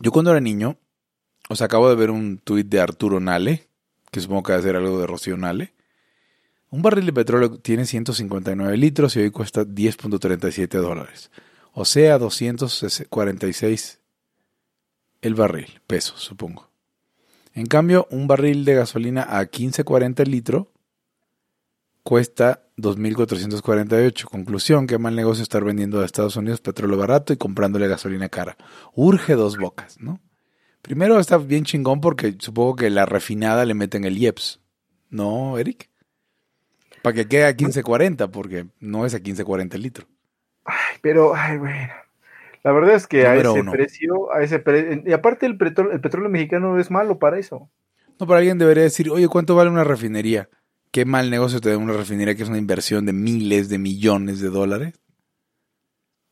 Yo cuando era niño, os acabo de ver un tuit de Arturo Nale, que supongo que va a ser algo de Rocío Nale. Un barril de petróleo tiene 159 litros y hoy cuesta 10.37 dólares. O sea, 246 el barril, pesos, supongo. En cambio, un barril de gasolina a 15.40 el litro cuesta 2.448. Conclusión, que mal negocio estar vendiendo a Estados Unidos petróleo barato y comprándole gasolina cara. Urge dos bocas, ¿no? Primero está bien chingón porque supongo que la refinada le meten el IEPS. ¿No, Eric? Para que quede a 15.40, porque no es a 15.40 el litro. Ay, pero, ay, bueno. La verdad es que a ese precio, a ese y aparte el petróleo, el petróleo mexicano es malo para eso. No, pero alguien debería decir, oye, ¿cuánto vale una refinería? Qué mal negocio tener una refinería que es una inversión de miles de millones de dólares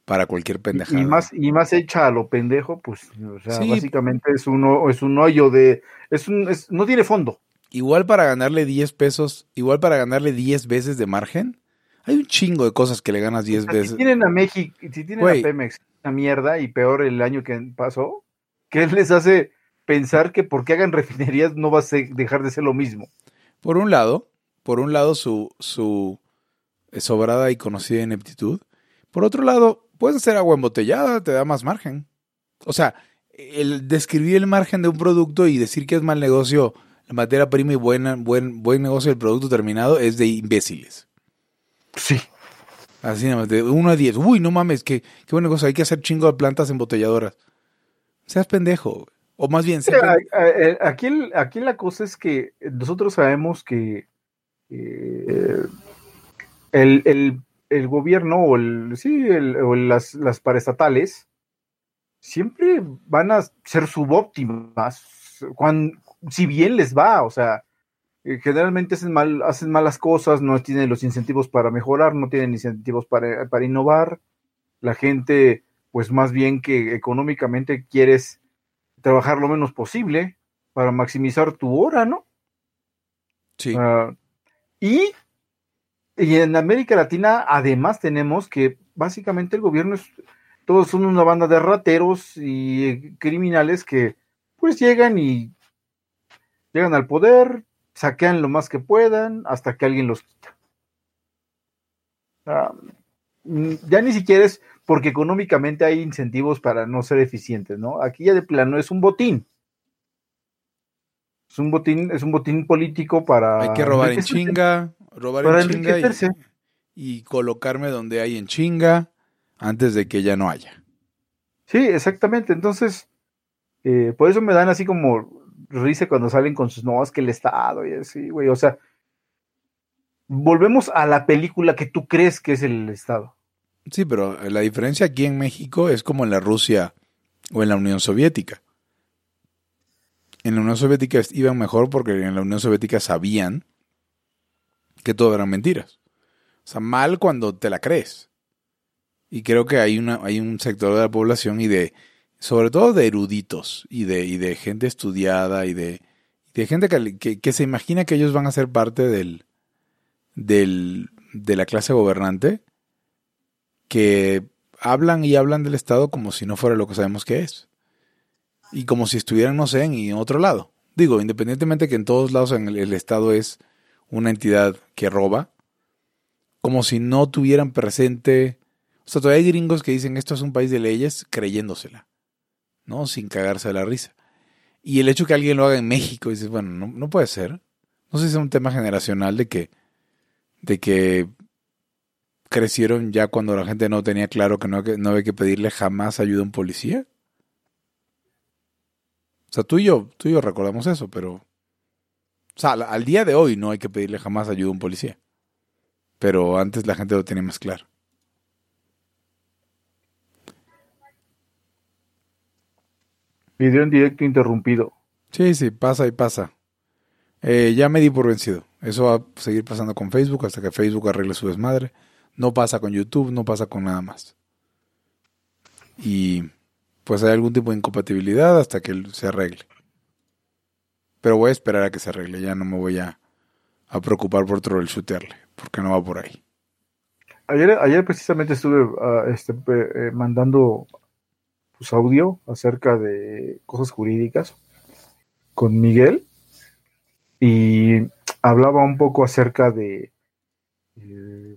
para cualquier pendejada. Y más, y más hecha a lo pendejo, pues, o sea, básicamente es un, es un hoyo de, es un, no tiene fondo. Igual para ganarle 10 pesos, igual para ganarle 10 veces de margen, hay un chingo de cosas que le ganas 10 veces. Si tienen a México, si tienen a Pemex una mierda y peor el año que pasó, ¿qué les hace pensar que porque hagan refinerías no va a dejar de ser lo mismo? Por un lado, por un lado, su, su sobrada y conocida ineptitud. Por otro lado, puedes hacer agua embotellada, te da más margen. O sea, el describir el margen de un producto y decir que es mal negocio la materia prima y buena, buen, buen negocio del producto terminado es de imbéciles. Sí. Así nada más, de 1 a 10. Uy, no mames, qué, qué buena cosa, hay que hacer chingo de plantas embotelladoras. Seas pendejo. O más bien, aquí, aquí la cosa es que nosotros sabemos que eh, el, gobierno o, el, sí, o las, las paraestatales siempre van a ser subóptimas, cuando, si bien les va, o sea, eh, generalmente hacen, mal, hacen malas cosas, no tienen los incentivos para mejorar, no tienen incentivos para, para innovar, la gente, pues más bien que económicamente quieres trabajar lo menos posible para maximizar tu hora, ¿no? Sí. Ah, y, en América Latina, además, tenemos que básicamente el gobierno es, todos son una banda de rateros y criminales que pues llegan y llegan al poder, saquean lo más que puedan hasta que alguien los quita. ya ni siquiera es porque económicamente hay incentivos para no ser eficientes, ¿no? Aquí ya de plano es un botín. Es un botín, es un botín político para. Hay que robar en chinga, robar en chinga y, colocarme donde hay en chinga antes de que ya no haya. Sí, exactamente. Entonces, eh, por eso me dan así como risa cuando salen con sus no, que el Estado y así, güey. O sea, volvemos a la película que tú crees que es el Estado. Sí, pero la diferencia aquí en México es como en la Rusia o en la Unión Soviética en la Unión Soviética iban mejor porque en la Unión Soviética sabían que todo eran mentiras. O sea, mal cuando te la crees. Y creo que hay, una, hay un sector de la población y de, sobre todo de eruditos y de, y de gente estudiada y de, de gente que, que, se imagina que ellos van a ser parte del, del, de la clase gobernante, que hablan y hablan del Estado como si no fuera lo que sabemos que es y como si estuvieran, no sé, en otro lado. Digo, independientemente que en todos lados el, Estado es una entidad que roba, como si no tuvieran presente. O sea, todavía hay gringos que dicen esto es un país de leyes creyéndosela, ¿no? Sin cagarse la risa. Y el hecho que alguien lo haga en México, dices, bueno, no, no puede ser. No sé si es un tema generacional de que, de que crecieron ya cuando la gente no tenía claro que no, que no había que pedirle jamás ayuda a un policía. O sea, tú y yo, tú y yo recordamos eso, pero... O sea, al día de hoy no hay que pedirle jamás ayuda a un policía. Pero antes la gente lo tenía más claro. Video en directo interrumpido. Sí, sí, pasa y pasa. Eh, ya me di por vencido. Eso va a seguir pasando con Facebook hasta que Facebook arregle su desmadre. No pasa con YouTube, no pasa con nada más. Y pues hay algún tipo de incompatibilidad hasta que se arregle. Pero voy a esperar a que se arregle, ya no me voy a, preocupar por troubleshooterle, porque no va por ahí. Ayer, ayer precisamente estuve ah, este, eh, mandando pues, audio acerca de cosas jurídicas con Miguel y hablaba un poco acerca de eh,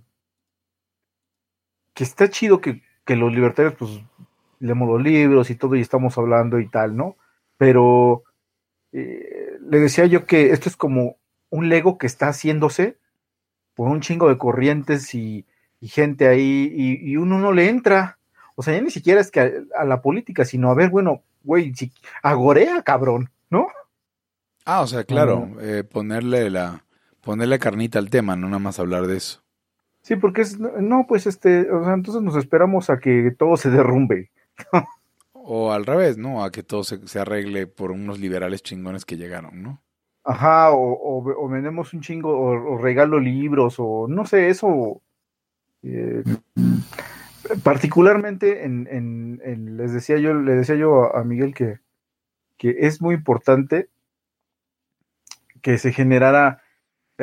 que está chido que, los libertarios pues leemos los libros y todo y estamos hablando y tal, ¿no? Pero eh, le decía yo que esto es como un Lego que está haciéndose por un chingo de corrientes y, gente ahí y, uno no le entra. O sea, ya ni siquiera es que a, la política, sino a ver, bueno, güey, si, agorea, cabrón, ¿no? Ah, o sea, claro, eh, ponerle la ponerle carnita al tema, no nada más hablar de eso. Sí, porque es, no, pues este, o sea, entonces nos esperamos a que todo se derrumbe. o al revés, ¿no? A que todo se, arregle por unos liberales chingones que llegaron, ¿no? Ajá, o, vendemos un chingo, o, regalo libros, o no sé, eso. Eh, particularmente en, les decía yo, le decía yo a, Miguel que, que es muy importante que se generara,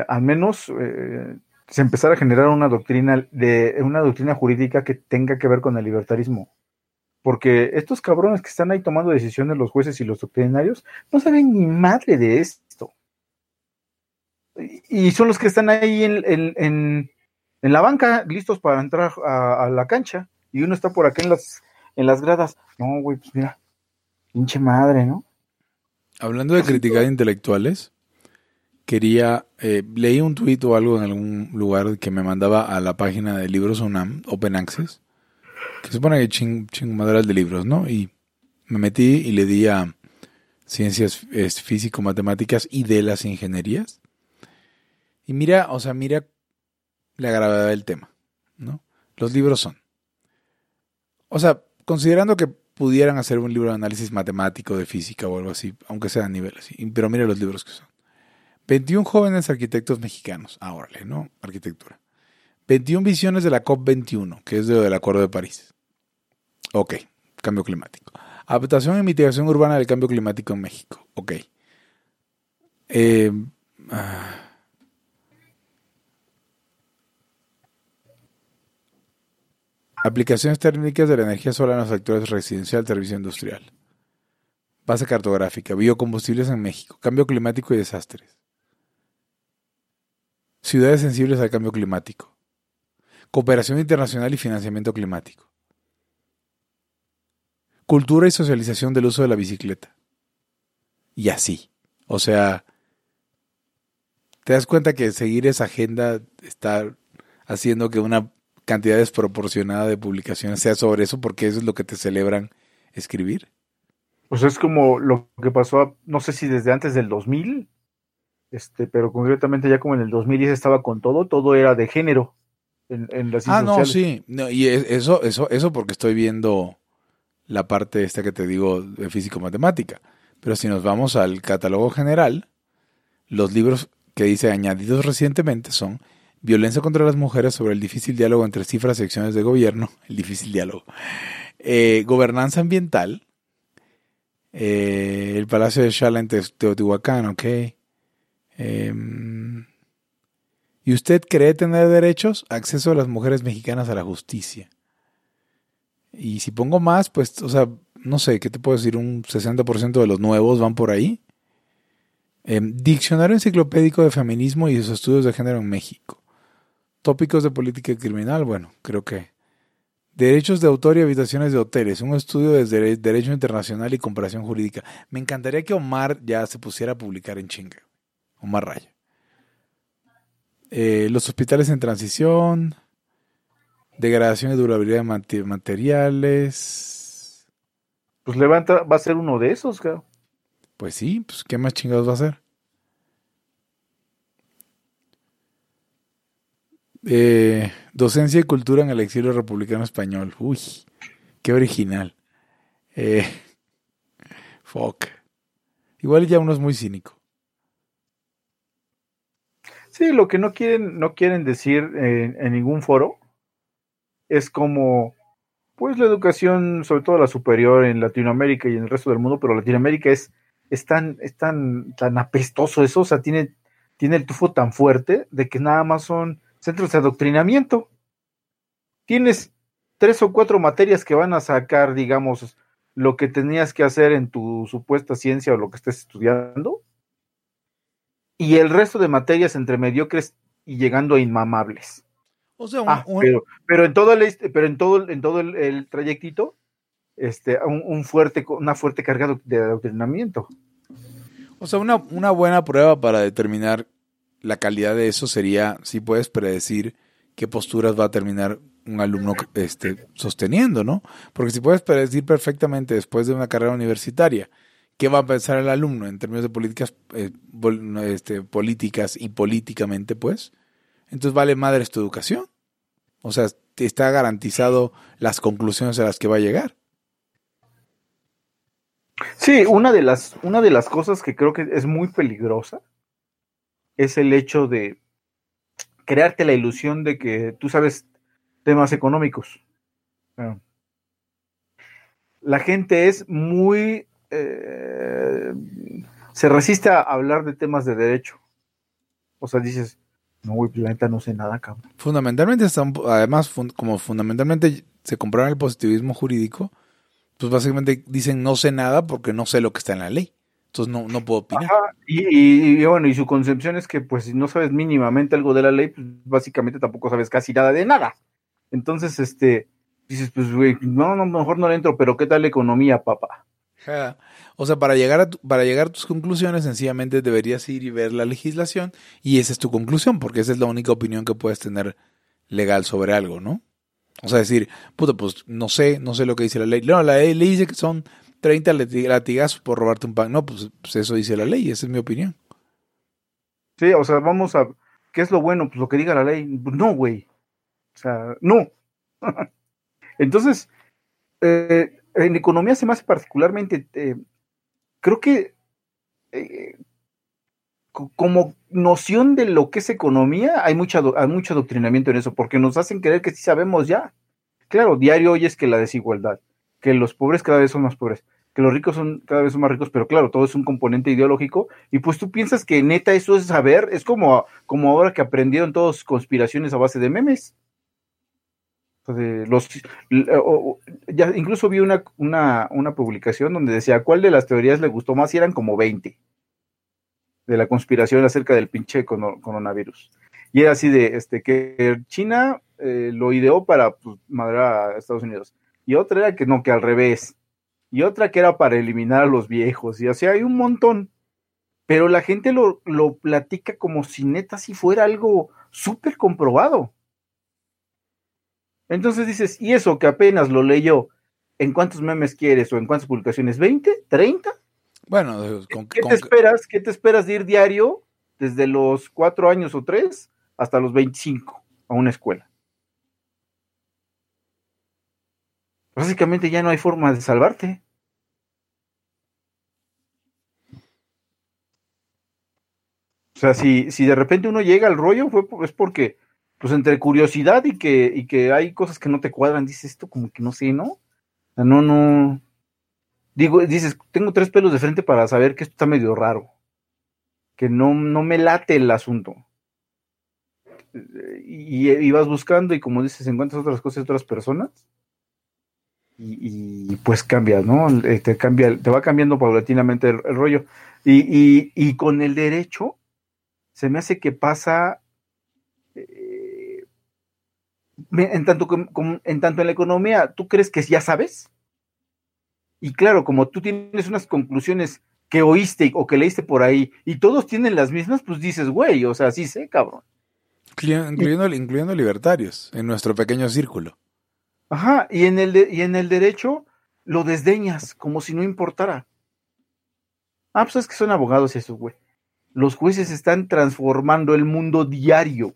al menos eh, se empezara a generar una doctrina de una doctrina jurídica que tenga que ver con el libertarismo. Porque estos cabrones que están ahí tomando decisiones, los jueces y los doctrinarios, no saben ni madre de esto. Y son los que están ahí en, en, en, la banca, listos para entrar a, a, la cancha. Y uno está por acá en las, en las gradas. No, güey, pues mira, pinche madre, ¿no? Hablando de criticar intelectuales, quería, eh, leí un tuit o algo en algún lugar que me mandaba a la página de libros UNAM, Open Access, que se supone que ching, de libros, ¿no? Y me metí y le di a ciencias físico-matemáticas y de las ingenierías. Y mira, o sea, mira la gravedad del tema, ¿no? Los libros son. O sea, considerando que pudieran hacer un libro de análisis matemático de física o algo así, aunque sea a nivel así, pero mira los libros que son. 21 jóvenes arquitectos mexicanos. Ahora, ¿no? Arquitectura. 21 visiones de la COP21, que es de del Acuerdo de París. Ok, cambio climático. Adaptación y mitigación urbana del cambio climático en México. Ok. Eh, ah. Aplicaciones técnicas de la energía solar en los sectores residencial, servicio industrial. Base cartográfica. Biocombustibles en México. Cambio climático y desastres. Ciudades sensibles al cambio climático. Cooperación internacional y financiamiento climático. Cultura y socialización del uso de la bicicleta. Y así. O sea, te das cuenta que seguir esa agenda está haciendo que una cantidad desproporcionada de publicaciones sea sobre eso porque eso es lo que te celebran escribir. Pues es como lo que pasó, no sé si desde antes del 2000, este, pero concretamente ya como en el 2010 estaba con todo, todo era de género en, en las Ah, no, sí, y eso, eso, eso porque estoy viendo la parte esta que te digo de físico-matemática. Pero si nos vamos al catálogo general, los libros que dice añadidos recientemente son Violencia contra las mujeres sobre el difícil diálogo entre cifras y acciones de gobierno, el difícil diálogo, eh, Gobernanza ambiental, eh, el Palacio de Shala en Teotihuacán, ok, Em, ¿Y usted cree tener derechos? Acceso a las mujeres mexicanas a la justicia. Y si pongo más, pues, o sea, no sé, ¿qué te puedo decir? Un 60% de los nuevos van por ahí. Em, diccionario enciclopédico de feminismo y sus estudios de género en México. Tópicos de política criminal, bueno, creo que. Derechos de autor y habitaciones de hoteles, un estudio de derecho internacional y comparación jurídica. Me encantaría que Omar ya se pusiera a publicar en chinga o más raya. Eh, los hospitales en transición, degradación y durabilidad de materiales. Pues levanta, va a ser uno de esos, claro. Pues sí, pues ¿qué más chingados va a ser? Eh, docencia y cultura en el exilio republicano español. Uy, qué original. Eh, fuck. Igual ya uno es muy cínico. Sí, lo que no quieren, no quieren decir en, ningún foro es como, pues la educación, sobre todo la superior en Latinoamérica y en el resto del mundo, pero Latinoamérica es, es, tan, tan, apestoso eso, o sea, tiene, tiene el tufo tan fuerte de que nada más son centros de adoctrinamiento. Tienes tres o cuatro materias que van a sacar, digamos, lo que tenías que hacer en tu supuesta ciencia o lo que estés estudiando, y el resto de materias entre mediocres y llegando a inmamables. O sea, un- Ah, un- pero, pero en todo el este- pero en todo en todo el, el trayectito, este, un, un fuerte, una fuerte carga de adoctrinamiento. O sea, una, una buena prueba para determinar la calidad de eso sería si puedes predecir qué posturas va a terminar un alumno este, sosteniendo, ¿no? Porque si puedes predecir perfectamente después de una carrera universitaria qué va a pensar el alumno en términos de políticas, eh, este, políticas y políticamente, pues, entonces vale madres tu educación. O sea, está garantizado las conclusiones a las que va a llegar. Sí, una de las, una de las cosas que creo que es muy peligrosa es el hecho de crearte la ilusión de que tú sabes temas económicos. Ah. La gente es muy... eh, se resiste a hablar de temas de derecho. O sea, dices, no, güey, pues, la neta no sé nada, cabrón. Fundamentalmente, están, además, fun- como fundamentalmente se compraron el positivismo jurídico, pues básicamente dicen no sé nada porque no sé lo que está en la ley. Entonces no, no puedo opinar. Ajá, y, y- y bueno, y su concepción es que pues si no sabes mínimamente algo de la ley, pues básicamente tampoco sabes casi nada de nada. Entonces, este, dices, pues güey, no, no, mejor no le entro, pero ¿qué tal la economía, papá? O sea, para llegar, a tu- para llegar a tus conclusiones, sencillamente deberías ir y ver la legislación y esa es tu conclusión, porque esa es la única opinión que puedes tener legal sobre algo, ¿no? O sea, decir, puta, pues no sé, no sé lo que dice la ley. No, la ley le dice que son 30 lati- latigazos por robarte un pan. No, pues, pues eso dice la ley, esa es mi opinión. Sí, o sea, vamos a, ¿qué es lo bueno? Pues lo que diga la ley. No, güey. O sea, no. Entonces, eh, en economía se me hace particularmente, eh, creo que eh, co- como noción de lo que es economía, hay, mucha, hay mucho adoctrinamiento en eso, porque nos hacen creer que sí sabemos ya. Claro, diario oyes que la desigualdad, que los pobres cada vez son más pobres, que los ricos son cada vez son más ricos, pero claro, todo es un componente ideológico, y pues tú piensas que neta eso es saber, es como, como ahora que aprendieron todos conspiraciones a base de memes. De los, ya incluso vi una, una, una publicación donde decía cuál de las teorías le gustó más y eran como 20 de la conspiración acerca del pinche coronavirus. Y era así de este que China eh, lo ideó para pues, madrear a Estados Unidos. Y otra era que no, que al revés. Y otra que era para eliminar a los viejos. Y así hay un montón. Pero la gente lo, lo platica como si neta si fuera algo súper comprobado. Entonces dices, ¿y eso que apenas lo leyó? ¿En cuántos memes quieres o en cuántas publicaciones? ¿20? ¿30? Bueno, con, ¿Qué con- te esperas? ¿Qué te esperas de ir diario desde los cuatro años o tres hasta los 25 a una escuela? Básicamente ya no hay forma de salvarte. O sea, si, si de repente uno llega al rollo, fue, es porque, pues entre curiosidad y que, y que hay cosas que no te cuadran, dices esto como que no sé, ¿no? O sea, no, no. Digo, dices, tengo tres pelos de frente para saber que esto está medio raro. Que no, no me late el asunto. Y, y vas buscando y como dices, encuentras otras cosas de otras personas. Y, y, pues cambias, ¿no? Eh, Te cambia, te va cambiando paulatinamente el, el rollo. Y, y, con el derecho, se me hace que pasa en tanto en tanto en la economía, ¿tú crees que ya sabes? Y claro, como tú tienes unas conclusiones que oíste o que leíste por ahí y todos tienen las mismas, pues dices, güey, o sea, sí sé, cabrón. incluyendo, incluyendo, incluyendo libertarios en nuestro pequeño círculo. Ajá, y en el de- y en el derecho lo desdeñas como si no importara. Ah, pues es que son abogados esos, güey. Los jueces están transformando el mundo diario.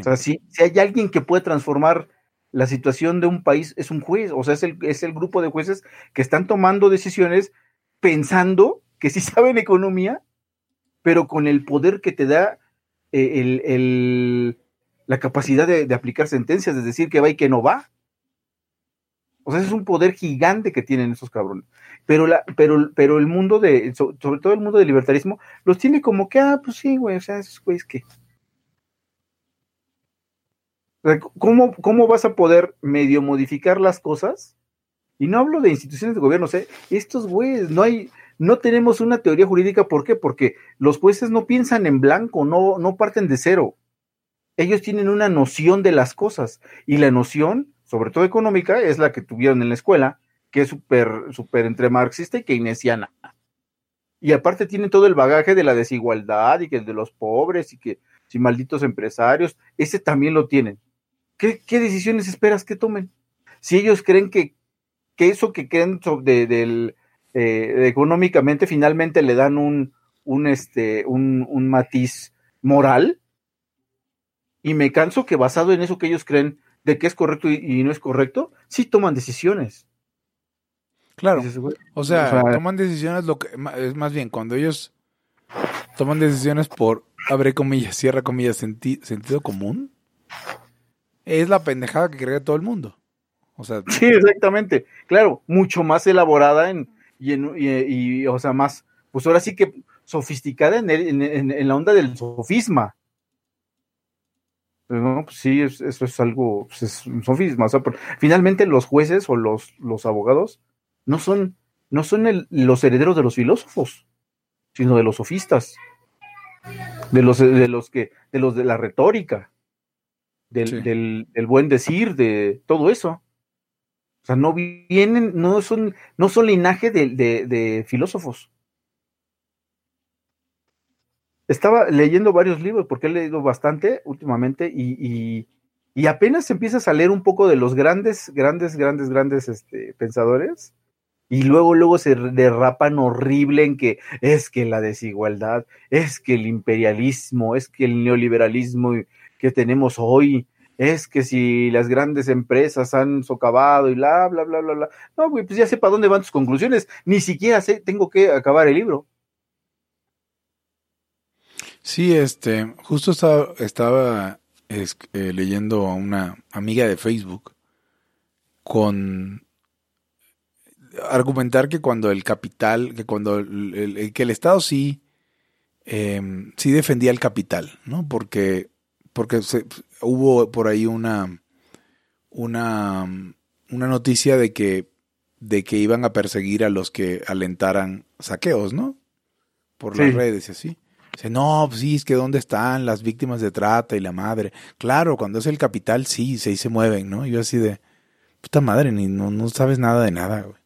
O sea, si, si hay alguien que puede transformar la situación de un país, es un juez. O sea, es el, es el grupo de jueces que están tomando decisiones pensando que sí saben economía, pero con el poder que te da eh, el, el- la capacidad de, de aplicar sentencias, de decir que va y que no va. O sea, es un poder gigante que tienen esos cabrones. Pero, la, pero, pero el mundo de, so- sobre todo el mundo del libertarismo, los tiene como que, ah, pues sí, güey, o sea, esos güeyes que. ¿Cómo, ¿Cómo vas a poder medio modificar las cosas Y no hablo de instituciones de gobierno, estos güeyes, no hay, no tenemos una teoría jurídica, ¿por qué? Porque los jueces no piensan en blanco, no, no parten de cero. Ellos tienen una noción de las cosas, y la noción, sobre todo económica, es la que tuvieron en la escuela, que es súper, súper entre marxista y keynesiana. Y aparte tienen todo el bagaje de la desigualdad y que de los pobres y que si malditos empresarios, ese también lo tienen. ¿Qué, decisiones esperas que tomen? Si ellos creen que, que eso que creen de, del, eh, económicamente finalmente le dan un, un, este, un, un matiz moral, y me canso que basado en eso que ellos creen de que es correcto y, no es correcto, sí toman decisiones. Claro. o, sea, toman decisiones lo que es más bien cuando ellos toman decisiones por abre comillas, cierra comillas, sentido común. Es la pendejada que cree todo el mundo. O sea, sí, exactamente. Claro, mucho más elaborada en, y, en, y, o sea, más, pues ahora sí que sofisticada en, la onda del sofisma. no, pues sí, eso es algo, pues es un sofisma. O sea, finalmente los jueces o los, los abogados no son, no son los herederos de los filósofos, sino de los sofistas, de los, de los que, de los de la retórica, del, del, buen decir, de todo eso. O sea, no vienen, no son, no son linaje de, de, filósofos. Estaba leyendo varios libros, porque he leído bastante últimamente, y, y, y apenas empiezas a leer un poco de los grandes, grandes, grandes, grandes este, pensadores, y luego, luego se derrapan horrible en que es que la desigualdad, es que el imperialismo, es que el neoliberalismo que tenemos hoy, es que si las grandes empresas han socavado y bla, bla, bla, bla, bla. No, güey, pues ya sé para dónde van tus conclusiones. Ni siquiera sé, tengo que acabar el libro. Sí, este, justo estaba, estaba eh, leyendo a una amiga de Facebook con argumentar que cuando el capital, que cuando el, que el Estado sí, em, sí defendía el capital, ¿no? Porque, porque se, hubo por ahí una, una, una noticia de que, de que iban a perseguir a los que alentaran saqueos, ¿no? Por las redes y así. Dice, no, pues sí, es que ¿dónde están las víctimas de trata y la madre? Claro, cuando es el capital, sí, se, se mueven, ¿no? yo así de, puta madre, ni, no, no sabes nada de nada, güey.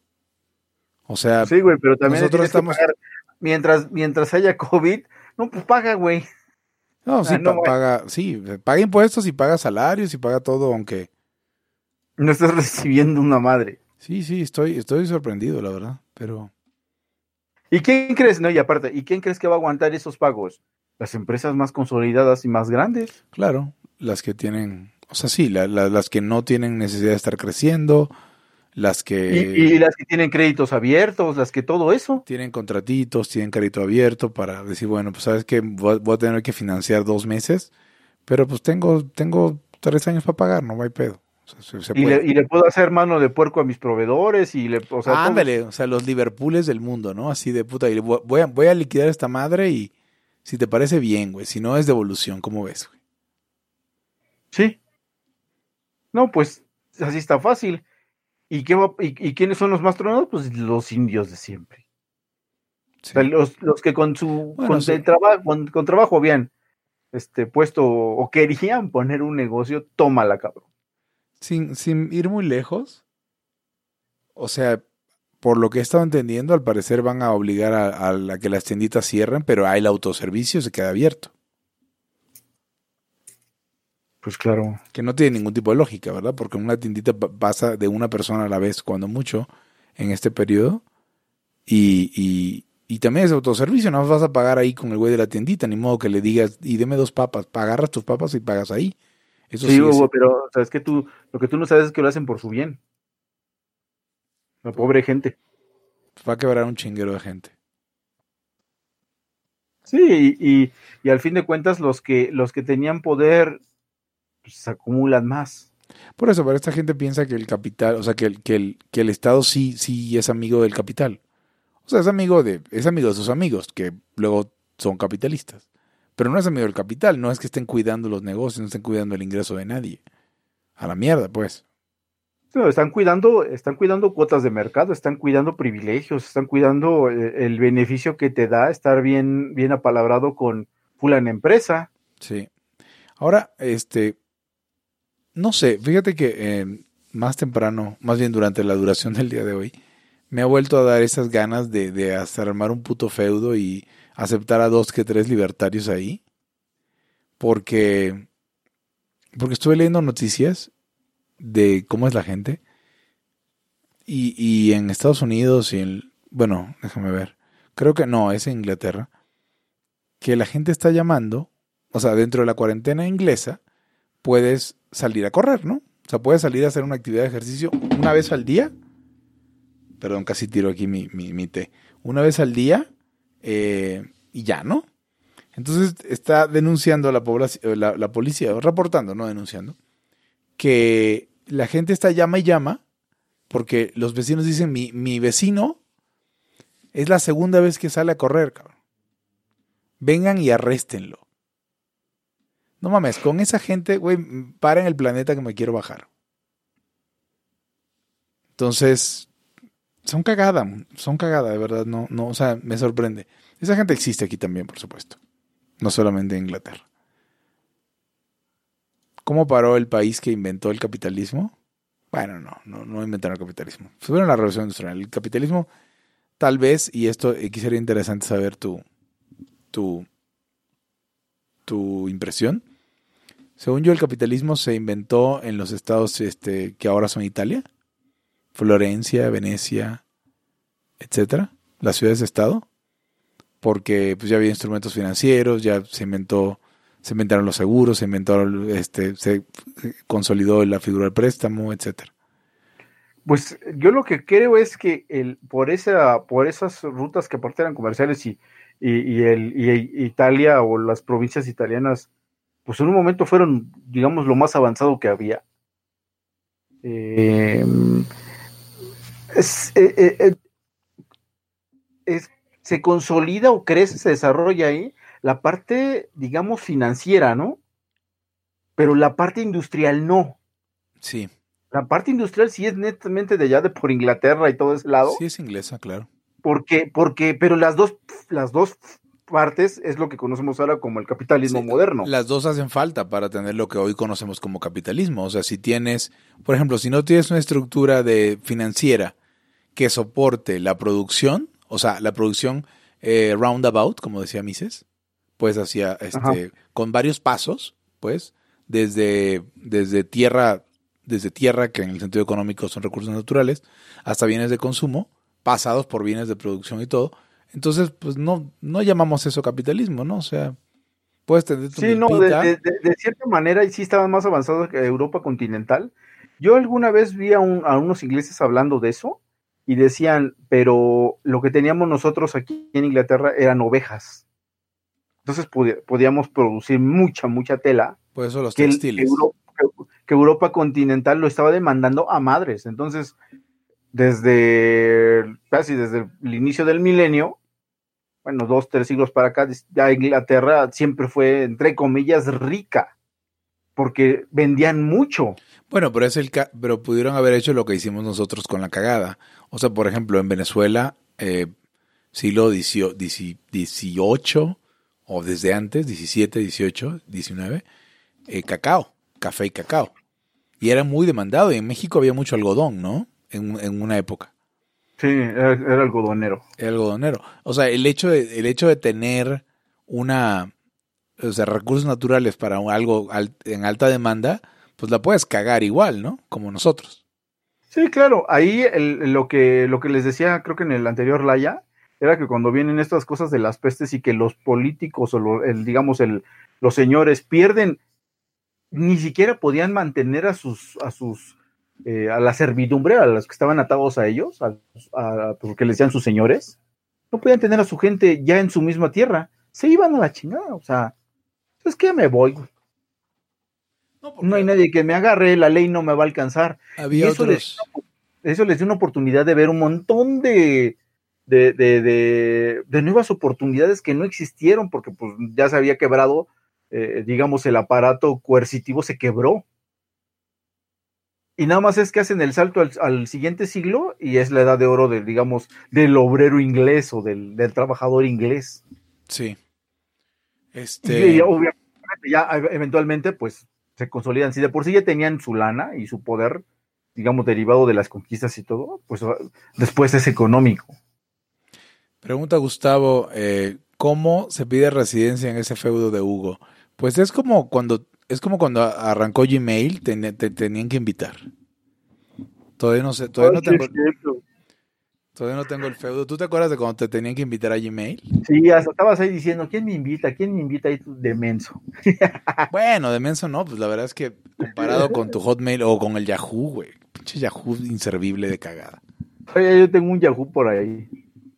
O sea, sí, güey, pero también nosotros estamos... mientras, mientras haya COVID, no, pues paga, güey. No, sí, paga, sí, paga impuestos y paga salarios y paga todo, aunque... No estás recibiendo una madre. Sí, sí, estoy, estoy sorprendido, la verdad, pero... ¿Y quién crees, no? Y aparte, ¿y quién crees que va a aguantar esos pagos? Las empresas más consolidadas y más grandes. Claro, las que tienen, o sea, sí, las que no tienen necesidad de estar creciendo, las que... Y, las que tienen créditos abiertos, las que todo eso. Tienen contratitos, tienen crédito abierto para decir, bueno, pues sabes que voy, a tener que financiar dos meses, pero pues tengo, tengo tres años para pagar, no hay pedo. y, le, puedo hacer mano de puerco a mis proveedores y le... O sea, Ándale, o sea, los Liverpooles del mundo, ¿no? Así de puta, y voy a, voy a liquidar esta madre y si te parece bien, güey, si no es devolución, ¿cómo ves, güey? Sí. No, pues así está fácil. ¿Y, qué y, quiénes son los más tronados? Pues los indios de siempre. los, los, que con su con, trabajo, con, trabajo habían este, puesto o querían poner un negocio, tómala, cabrón. Sin, sin ir muy lejos, o sea, por lo que he estado entendiendo, al parecer van a obligar a, a, que las tienditas cierren, pero hay el autoservicio, se queda abierto. Pues claro. Que no tiene ningún tipo de lógica, ¿verdad? Porque una tiendita pasa de una persona a la vez, cuando mucho, en este periodo. Y, y, y también es autoservicio, no vas a pagar ahí con el güey de la tiendita, ni modo que le digas, y deme dos papas, agarras tus papas y pagas ahí. Eso sí, Hugo, pero sabes que tú, lo que tú no sabes es que lo hacen por su bien. La pobre gente. Va a quebrar un chinguero de gente. Sí, y, y, al fin de cuentas los que, los que tenían poder se acumulan más. Por eso, pero esta gente piensa que el capital, o sea, que el, que el, que el Estado sí, sí es amigo del capital. O sea, es amigo de, es amigo de sus amigos, que luego son capitalistas. Pero no es amigo del capital, no es que estén cuidando los negocios, no estén cuidando el ingreso de nadie. A la mierda, pues. están cuidando, están cuidando cuotas de mercado, están cuidando privilegios, están cuidando eh, el beneficio que te da estar bien, bien apalabrado con fulana empresa. Sí. Ahora, este, no sé, fíjate que eh, más temprano, más bien durante la duración del día de hoy, me ha vuelto a dar esas ganas de, de hacer armar un puto feudo y aceptar a dos que tres libertarios ahí. Porque, porque estuve leyendo noticias de cómo es la gente. Y, y en Estados Unidos y en, bueno, déjame ver. Creo que no, es en Inglaterra. Que la gente está llamando, o sea, dentro de la cuarentena inglesa, puedes salir a correr, ¿no? O sea, puedes salir a hacer una actividad de ejercicio una vez al día. Perdón, casi tiro aquí mi, mi, té. Una vez al día eh, y ya, ¿no? Entonces está denunciando la, población, la, la policía, reportando, no denunciando, que la gente está llama y llama porque los vecinos dicen, mi, mi vecino es la segunda vez que sale a correr, cabrón. Vengan y arréstenlo. No mames, con esa gente, güey, para en el planeta que me quiero bajar. Entonces, son cagada, son cagada, de verdad, no, no, o sea, me sorprende. Esa gente existe aquí también, por supuesto. No solamente en Inglaterra. ¿Cómo paró el país que inventó el capitalismo? Bueno, no, no, no inventaron el capitalismo. Fue la revolución industrial. El capitalismo, tal vez, y esto aquí sería interesante saber tu, tu, tu impresión. Según yo, el capitalismo se inventó en los estados este, que ahora son Italia, Florencia, Venecia, etcétera, las ciudades de estado, porque pues ya había instrumentos financieros, ya se inventó se inventaron los seguros, se inventó, este, se consolidó la figura del préstamo, etcétera. Pues yo lo que creo es que el, por esa, por esas rutas que aparte eran comerciales y, y, el, Italia o las provincias italianas, pues en un momento fueron, digamos, lo más avanzado que había. Eh, eh, eh, se consolida o crece, se desarrolla ahí la parte, digamos, financiera, ¿no? Pero la parte industrial no. Sí. La parte industrial sí es netamente de allá de por Inglaterra y todo ese lado. Sí, es inglesa, claro. Porque, porque, pero las dos, las dos partes es lo que conocemos ahora como el capitalismo moderno. Las dos hacen falta para tener lo que hoy conocemos como capitalismo. O sea, si tienes, por ejemplo, si no tienes una estructura de financiera que soporte la producción, o sea, la producción eh, roundabout, como decía Mises, pues hacia este con varios pasos, pues desde desde tierra desde tierra que en el sentido económico son recursos naturales hasta bienes de consumo pasados por bienes de producción y todo. Entonces, pues no no llamamos eso capitalismo, ¿no? O sea, puedes tener tu Sí, no, de, cierta manera y sí estaban más avanzados que Europa continental. Yo alguna vez vi a, a unos ingleses hablando de eso y decían, pero lo que teníamos nosotros aquí en Inglaterra eran ovejas entonces podíamos producir mucha, mucha tela. Por eso los textiles. Que, Europa, continental lo estaba demandando a madres. Entonces, desde casi desde el inicio del milenio, bueno, dos, tres siglos para acá, ya Inglaterra siempre fue, entre comillas, rica, porque vendían mucho. Bueno, pero es el pero pudieron haber hecho lo que hicimos nosotros con la cagada. O sea, por ejemplo, en Venezuela, eh, siglo XVIII, o desde antes, 17, 18, 19, cacao, café y cacao. Y era muy demandado. Y en México había mucho algodón, ¿no? En, una época. Sí, era, algodonero. Era algodonero. O sea, el hecho de, el hecho de tener una, o sea, recursos naturales para algo en alta demanda, pues la puedes cagar igual, ¿no? Como nosotros. Sí, claro. Ahí lo, que, lo que les decía, creo que en el anterior Laya, era que cuando vienen estas cosas de las pestes y que los políticos o el, digamos el, los señores pierden, ni siquiera podían mantener a sus, a sus, eh, a la servidumbre, a los que estaban atados a ellos, a, porque les decían sus señores, no podían tener a su gente ya en su misma tierra, se iban a la chingada, o sea, es que me voy. No, hay nadie que me agarre, la ley no me va a alcanzar. Había eso, eso les dio una oportunidad de ver un montón de, de, de, de, nuevas oportunidades que no existieron porque pues ya se había quebrado, eh, digamos, el aparato coercitivo se quebró. y nada más es que hacen el salto al, siguiente siglo y es la edad de oro del, digamos, del obrero inglés o del, trabajador inglés. Sí. Este... Y, obviamente ya eventualmente pues se consolidan. Si de por sí ya tenían su lana y su poder, digamos, derivado de las conquistas y todo, pues después es económico. Pregunta Gustavo, eh, ¿cómo se pide residencia en ese feudo de Hugo? Pues es como cuando es como cuando arrancó Gmail, te, tenían que invitar. Todavía no sé, todavía no tengo. Todavía no tengo el feudo. ¿Tú te acuerdas de cuando te tenían que invitar a Gmail? Sí, hasta estabas ahí diciendo, ¿quién me invita? ¿Quién me invita ahí de menso? bueno, de menso no, pues la verdad es que comparado con tu Hotmail o con el Yahoo, güey. Pinche Yahoo inservible de cagada. Oye, yo tengo un Yahoo por ahí.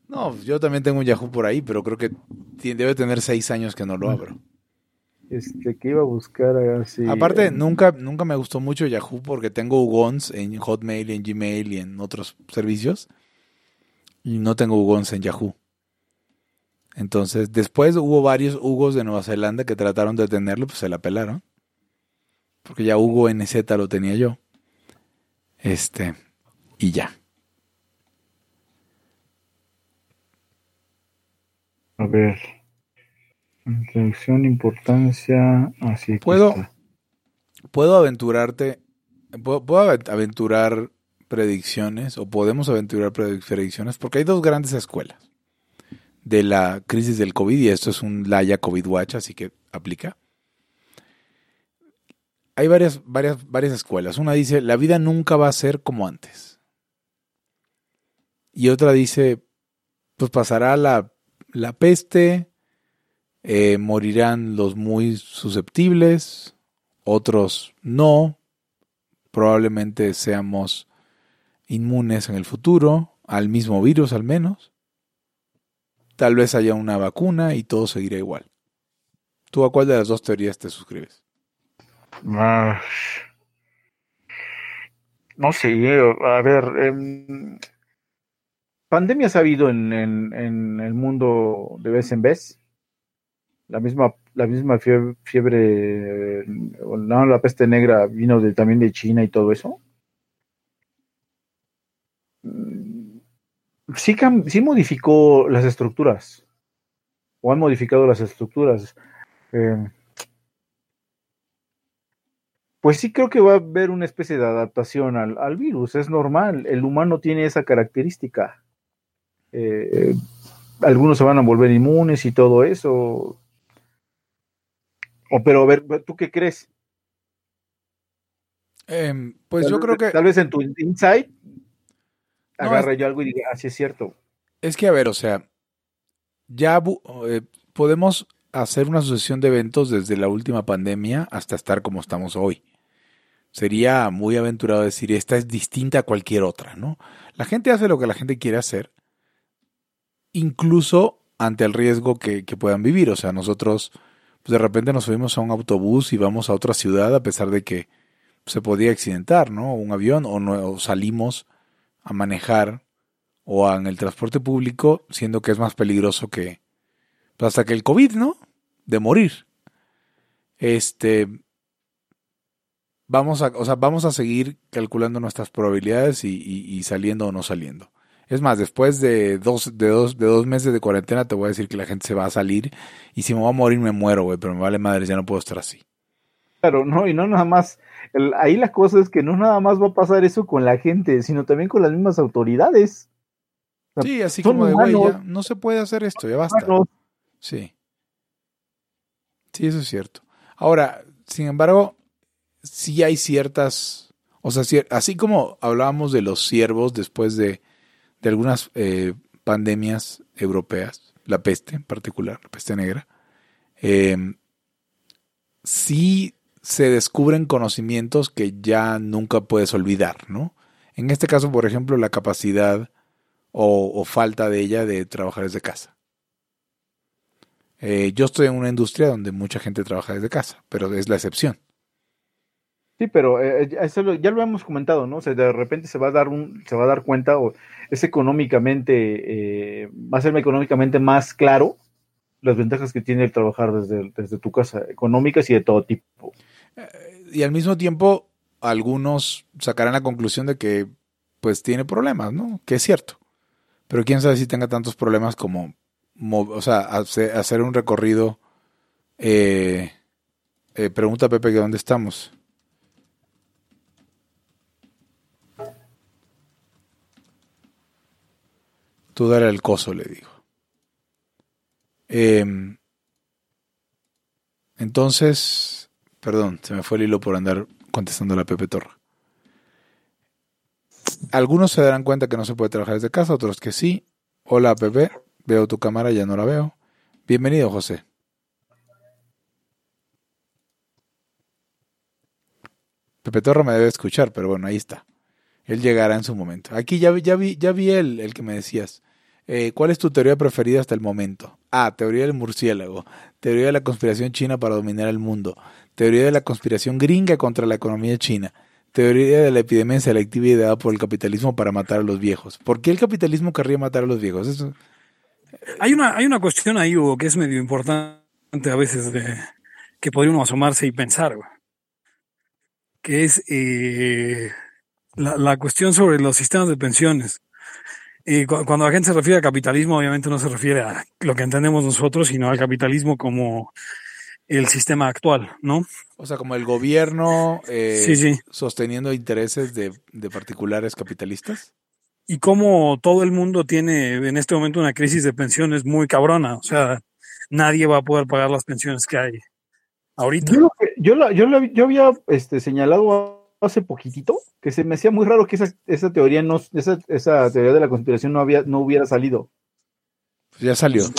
No, yo también tengo un Yahoo por ahí, pero creo que debe tener seis años que no lo abro. Este, que iba a buscar así. Aparte, nunca, nunca me gustó mucho Yahoo porque tengo Ugons en Hotmail, en Gmail y en otros servicios. Y no tengo Ugons en Yahoo. Entonces, después hubo varios Hugos de Nueva Zelanda que trataron de tenerlo, pues se la pelaron. Porque ya Hugo NZ lo tenía yo. Este, y ya. A ver. Introducción, importancia, así. Puedo, puedo aventurarte, puedo, aventurar predicciones o podemos aventurar predicciones porque hay dos grandes escuelas de la crisis del COVID y esto es un Laya COVID Watch, así que aplica. Hay varias, varias, varias escuelas. Una dice, la vida nunca va a ser como antes. Y otra dice, pues pasará la, la peste, eh, morirán los muy susceptibles, otros no, probablemente seamos inmunes en el futuro, al mismo virus al menos. Tal vez haya una vacuna y todo seguirá igual. ¿Tú a cuál de las dos teorías te suscribes? no sé, a ver, em, pandemias ha habido en, en, el mundo de vez en vez la misma, la misma fiebre, no, la peste negra vino de, también de China y todo eso. Mm, sí, sí modificó las estructuras, o han modificado las estructuras. Eh, pues sí creo que va a haber una especie de adaptación al, virus, es normal, el humano tiene esa característica. Eh, algunos se van a volver inmunes y todo eso. O pero a ver, ¿tú qué crees? Em, pues yo creo que. Tal vez en tu insight agarre yo algo y diga, así ah, es cierto. Es que, a ver, o sea, ya eh, podemos hacer una sucesión de eventos desde la última pandemia hasta estar como estamos hoy. Sería muy aventurado decir, esta es distinta a cualquier otra, ¿no? La gente hace lo que la gente quiere hacer, incluso ante el riesgo que, que puedan vivir. O sea, nosotros pues de repente nos subimos a un autobús y vamos a otra ciudad a pesar de que se podía accidentar, ¿no? Un avión o, no, salimos a manejar o en el transporte público, siendo que es más peligroso que pues hasta que el COVID, ¿no? De morir. Este vamos a, o sea, vamos a seguir calculando nuestras probabilidades y saliendo o no saliendo. Es más, después de dos, de dos, de dos meses de cuarentena te voy a decir que la gente se va a salir y si me voy a morir me muero, güey, pero me vale madre, ya no puedo estar así. Claro, no, y no nada más, ahí la cosa es que no nada más va a pasar eso con la gente, sino también con las mismas autoridades. sí, así como de, güey, ya no se puede hacer esto, ya basta. Sí. Sí, eso es cierto. Ahora, sin embargo, sí hay ciertas, o sea, así como hablábamos de los siervos después de de algunas eh, pandemias europeas, la peste en particular, la peste negra, em, sí se descubren conocimientos que ya nunca puedes olvidar, ¿no? En este caso, por ejemplo, la capacidad o, falta de ella de trabajar desde casa. Eh, yo estoy en una industria donde mucha gente trabaja desde casa, pero es la excepción. Sí, pero eh, ya lo hemos comentado, ¿no? O sea, de repente se va a dar un, se va a dar cuenta o es económicamente, eh, va a ser económicamente más claro las ventajas que tiene el trabajar desde, desde tu casa, económicas y de todo tipo. Eh, y al mismo tiempo, algunos sacarán la conclusión de que pues tiene problemas, ¿no? Que es cierto. Pero quién sabe si tenga tantos problemas como, o sea, hacer un recorrido. Eh, eh, pregunta Pepe que dónde estamos. Dale el coso, le digo. Em, entonces, perdón, se me fue el hilo por andar contestando a la Pepe Torra. Algunos se darán cuenta que no se puede trabajar desde casa, otros que sí. Hola Pepe, veo tu cámara, ya no la veo. Bienvenido, José. Pepe Torra me debe escuchar, pero bueno, ahí está. Él llegará en su momento. Aquí ya, ya vi, ya vi el, el que me decías. Eh, ¿Cuál es tu teoría preferida hasta el momento? A. Teoría del murciélago. Teoría de la conspiración china para dominar el mundo. Teoría de la conspiración gringa contra la economía china. Teoría de la epidemia selectiva ideada por el capitalismo para matar a los viejos. ¿Por qué el capitalismo querría matar a los viejos? Hay, una, hay una cuestión ahí, Hugo, que es medio importante a veces de, que podría uno asomarse y pensar, que es eh, la cuestión sobre los sistemas de pensiones. Y cuando la gente se refiere a capitalismo, obviamente no se refiere a lo que entendemos nosotros, sino al capitalismo como el sistema actual, ¿no? O sea, como el gobierno eh, sosteniendo intereses de, particulares capitalistas. Y como todo el mundo tiene en este momento una crisis de pensiones muy cabrona. O sea, nadie va a poder pagar las pensiones que hay ahorita. Yo, yo, yo, yo había este, señalado hace poquitito que se me hacía muy raro que esa, esa teoría no, esa, esa, teoría de la conspiración no había, no hubiera salido. Pues ya salió. O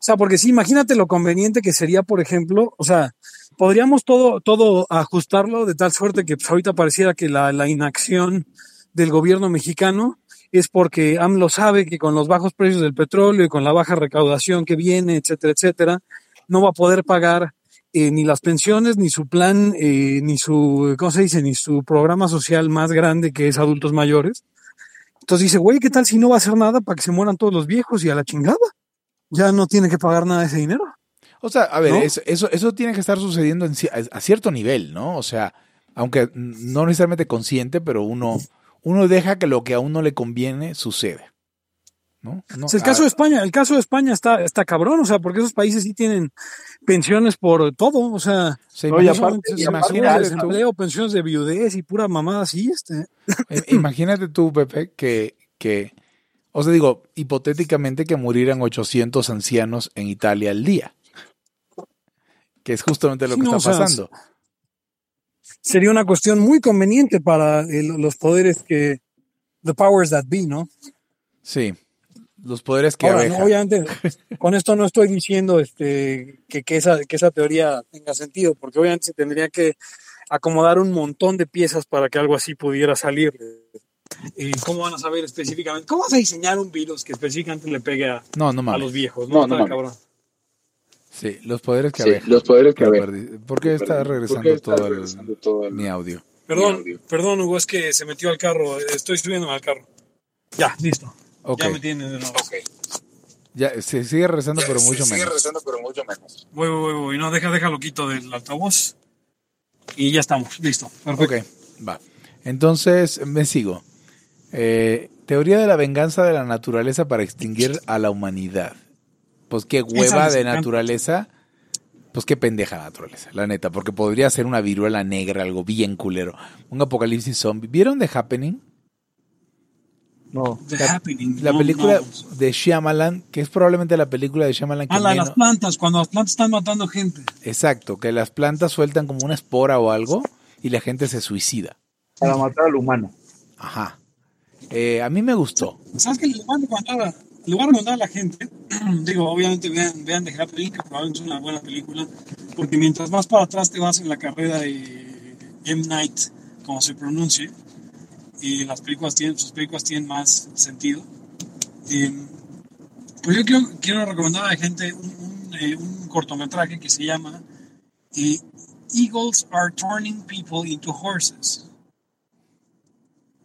sea, porque sí, imagínate lo conveniente que sería, por ejemplo, o sea, podríamos todo, todo ajustarlo de tal suerte que pues, ahorita pareciera que la, la inacción del gobierno mexicano es porque AMLO sabe que con los bajos precios del petróleo y con la baja recaudación que viene, etcétera, etcétera, no va a poder pagar eh, ni las pensiones, ni su plan, eh, ni su, ¿cómo se dice? Ni su programa social más grande que es adultos mayores. Entonces dice, güey, ¿qué tal si no va a hacer nada para que se mueran todos los viejos y a la chingada? Ya no tiene que pagar nada de ese dinero. O sea, a ver, eso, eso, tiene que estar sucediendo a cierto nivel, ¿no? O sea, aunque no necesariamente consciente, pero uno, uno deja que lo que a uno le conviene suceda. ¿No? el caso de España, el caso de España está, está cabrón, o sea, porque esos países sí tienen pensiones por todo, o sea, pensiones de pensiones de viudez y pura mamada así, este. Imagínate tú, Pepe, que, que, o sea, digo, hipotéticamente que murieran 800 ancianos en Italia al día, que es justamente lo que está pasando. sería una cuestión muy conveniente para los poderes que, the powers that be, ¿no? Sí, los poderes que Ahora, obviamente, con esto no estoy diciendo este, que, que, esa, que esa teoría tenga sentido, porque obviamente se tendría que acomodar un montón de piezas para que algo así pudiera salir. ¿Y cómo van a saber específicamente? ¿Cómo vas a diseñar un virus que específicamente le pegue a, no, no a los viejos? No, no, cabrón. Sí, los poderes que sí, Los poderes que haber. ¿Por qué está regresando, todo, el, mi audio? Perdón, perdón, Hugo, es que se metió al carro. Estoy subiendo al carro. Ya, listo. Ya me tiene de nuevo. Ya, se sigue rezando, pero mucho se menos. Sigue rezando, pero mucho menos. Voy, voy, voy. No, deja, deja lo quito del altavoz. Y ya estamos. Listo. Perfecto. Ok, va. Entonces, me sigo. Eh, teoría de la venganza de la naturaleza para extinguir a la humanidad. Pues qué hueva de naturaleza. Pues qué pendeja naturaleza, la neta. Porque podría ser una viruela negra, algo bien culero. Un apocalipsis zombie. ¿Vieron The Happening? No. la, película de Shyamalan, que es probablemente la película de Shyamalan que Ah, la de las plantas, cuando las plantas están matando gente. Exacto, que las plantas sueltan como una espora o algo y la gente se suicida. Para matar al humano. Ajá. Eh, a mí me gustó. ¿Sabes que el lugar de mandar, el lugar de mandar a la gente, digo, obviamente vean, vean The Happening, que probablemente es una buena película, porque mientras más para atrás te vas en la carrera de M. Night, como se pronuncie, y las películas tienen, sus películas tienen más sentido. pues yo quiero, quiero, recomendar a la gente un, eh, un, cortometraje que se llama eh, Eagles are turning people into horses.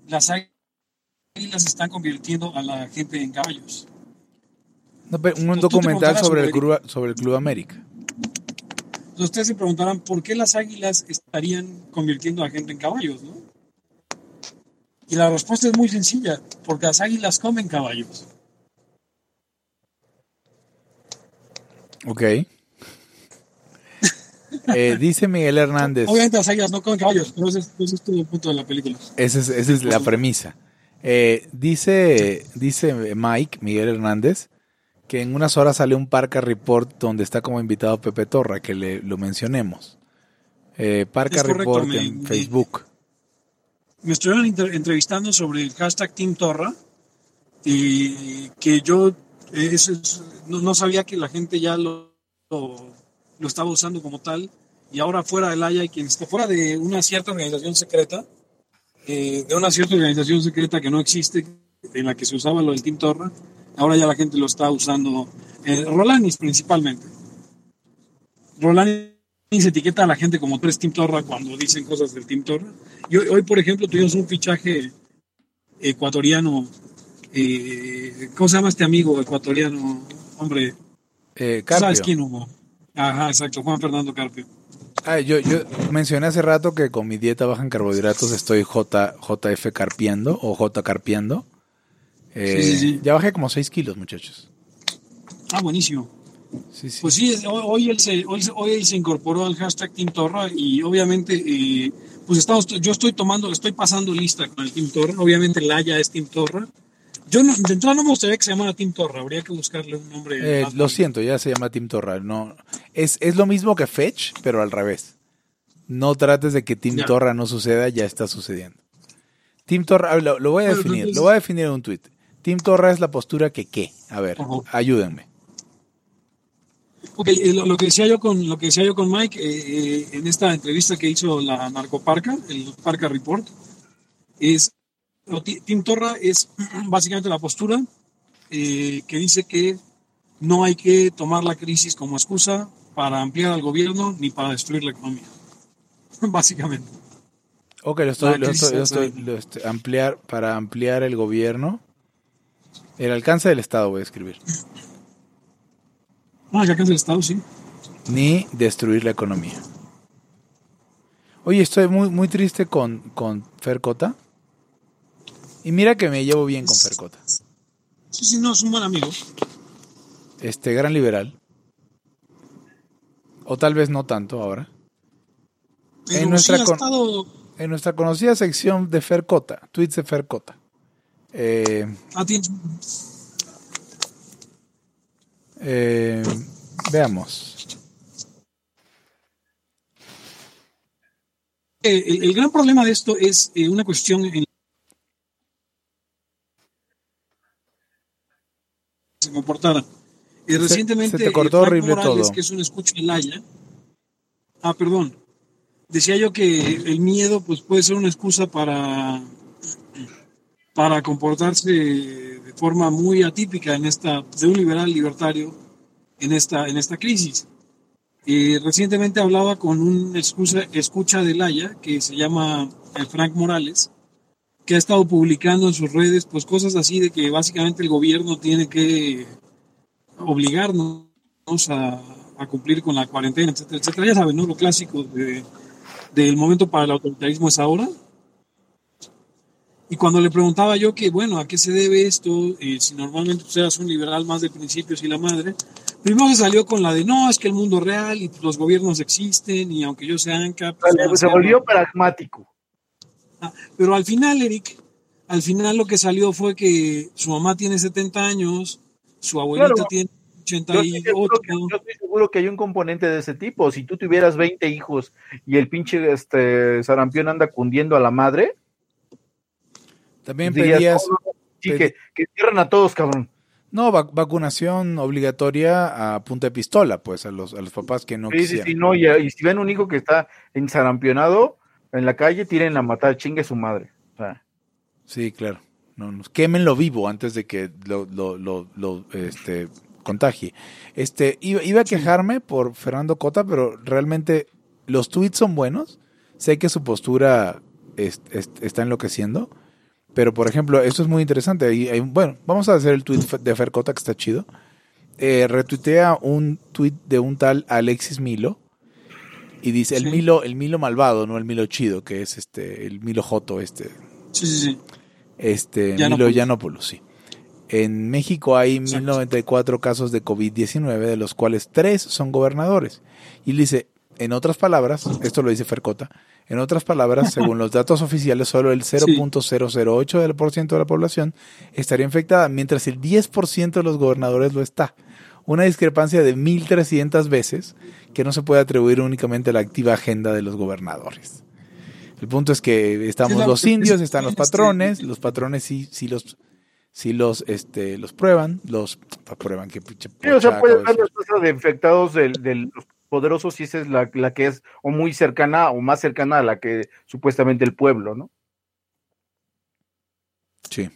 Las águilas están convirtiendo a la gente en caballos. un documental sobre el, Club, sobre el Club América. Entonces ustedes se preguntarán por qué las águilas estarían convirtiendo a gente en caballos, ¿no? Y la respuesta es muy sencilla, porque las águilas comen caballos. Ok. Eh, dice Miguel Hernández. Obviamente las águilas no comen caballos, pero ese, es- ese es todo el punto de la película. Esa es, esa es la premisa. Eh, dice, dice Mike, Miguel Hernández, que en unas horas sale un Parca Report donde está como invitado Pepe Torra, que le, lo mencionemos. Eh, Parca correcto, Report me- en me- Facebook. Me estuvieron entrevistando sobre el hashtag Team Torra y que yo eh, es- no, no sabía que la gente ya lo, lo, estaba usando como tal y ahora fuera del Haya y quien está fuera de una cierta organización secreta, eh, de una cierta organización secreta que no existe, en la que se usaba lo del Team Torra, ahora ya la gente lo está usando, eh, Rolanis principalmente. Rolanis etiqueta a la gente como tres Team Torra cuando dicen cosas del Team Torra. Y hoy, hoy, por ejemplo, tuvimos un fichaje ecuatoriano. eh, ¿Cómo se llama este amigo ecuatoriano? Hombre, Eh, ¿tú ¿sabes Carpio. quién hubo? Ajá, exacto, Juan Fernando Carpio. Ah, yo, yo mencioné hace rato que con mi dieta baja en carbohidratos estoy J, JF carpiando o J carpiando. Eh, Sí, sí, sí. Ya bajé como 6 kilos, muchachos. Ah, buenísimo. Sí, sí. Pues sí, hoy, él se, hoy, hoy él se incorporó al hashtag Team Torra y obviamente, eh, pues estamos, yo estoy tomando, estoy pasando lista con el Team Torra. Obviamente Laya es Team Torra. Yo no, de entrada no me gustaría que se llamara Team Torra, habría que buscarle un nombre. Eh, lo siento, ya se llama Team Torra. No, es, es lo mismo que Fetch, pero al revés. No trates de que Team Ya. Torra no suceda, ya está sucediendo. Team Torra, lo, lo voy a Bueno, definir, entonces- lo voy a definir en un tweet. Team Torra es la postura que qué. A ver, ayúdenme. Ok, eh, lo, lo que decía yo con lo que decía yo con Mike eh, eh, en esta entrevista que hizo la Narcoparca, el Parca Report, es Tim Torra es básicamente la postura eh, que dice que no hay que tomar la crisis como excusa para ampliar al gobierno ni para destruir la economía. Básicamente. Ok, lo estoy, La lo crisis estoy- lo es estoy- ahí. lo estoy- ampliar, para ampliar el gobierno, el alcance del Estado voy a escribir, Ah, ya que es el Estado, sí. ni destruir la economía. Oye, estoy muy, muy triste con, con Fercota. Y mira que me llevo bien con Fercota. Sí, sí, no, es un buen amigo. Este gran liberal. O tal vez no tanto ahora. Pero En nuestra sí estado- En nuestra conocida sección de Fercota, tweets de Fercota. Eh, ah, eh, veamos. Eh, el, el gran problema de esto es eh, una cuestión en se comportara. Eh, recientemente, se te cortó horrible Morales, todo. que es un escucha en Laya. Ah, perdón. Decía yo que el miedo pues puede ser una excusa para para comportarse de forma muy atípica en esta de un liberal libertario en esta en esta crisis. Eh, recientemente hablaba con un excusa- escucha de Laya que se llama eh, Frank Morales, que ha estado publicando en sus redes pues cosas así de que básicamente el gobierno tiene que obligarnos a, a cumplir con la cuarentena, etcétera, etcétera. Ya saben, ¿no? Lo clásico de- del momento para el autoritarismo es ahora. Y cuando le preguntaba yo que, bueno, ¿a qué se debe esto? Eh, si normalmente tú eras un liberal más de principios y la madre, primero se salió con la de, no, es que el mundo real y los gobiernos existen y aunque yo sea ANCA... pues, no Se volvió pragmático. Ah, Pero al final, Eric, al final lo que salió fue que su mamá tiene 70 años, su abuelita Claro. tiene Yo estoy, 88. seguro que, yo estoy seguro que hay un componente de ese tipo. Si tú tuvieras 20 hijos y el pinche este, sarampión anda cundiendo a la madre, También dirías, pedías, "No, no, no, sí, pedí- que, que cierren a todos, cabrón. no, vac- vacunación obligatoria a punta de pistola, pues, a los, a los papás que no Sí, sí, quisieran. sí, no, y, y si ven un hijo que está ensarampionado en la calle, tiren a matar, chingue su madre. O sea, Sí, claro. No, no, quémenlo vivo antes de que lo, lo, lo, lo, este, contagie. Este, iba, iba a quejarme por Fernando Cota, pero realmente los tweets son buenos. Sé que su postura es- es- está enloqueciendo. Pero, por ejemplo, esto es muy interesante. Hay- hay un- bueno, vamos a hacer el tweet de Fer Cota, que está chido. Eh, retuitea un tweet de un tal Alexis Milo, y dice el. Milo, el Milo malvado, no el Milo chido, que es este, el Milo Joto, este, Sí, sí, sí. este, Milo. Yiannopoulos, sí. En México hay Exacto. 1094 casos de COVID-19, de los cuales tres son gobernadores. Y él dice, en otras palabras, esto lo dice Fercota, en otras palabras, según los datos oficiales, solo el 0.008% del por ciento de la población estaría infectada, mientras el 10% de los gobernadores lo está. Una discrepancia de 1.300 veces que no se puede atribuir únicamente a la activa agenda de los gobernadores. El punto es que estamos Sí, la- los indios, es- están los este- patrones, los patrones sí, sí los, sí los, este, los prueban, los prueban que pinche Sí, o sea, acabo ver de la tasa de infectados del- de, los poderosos si esa es la, la que es o muy cercana o más cercana a la que supuestamente el pueblo, ¿no? Sí.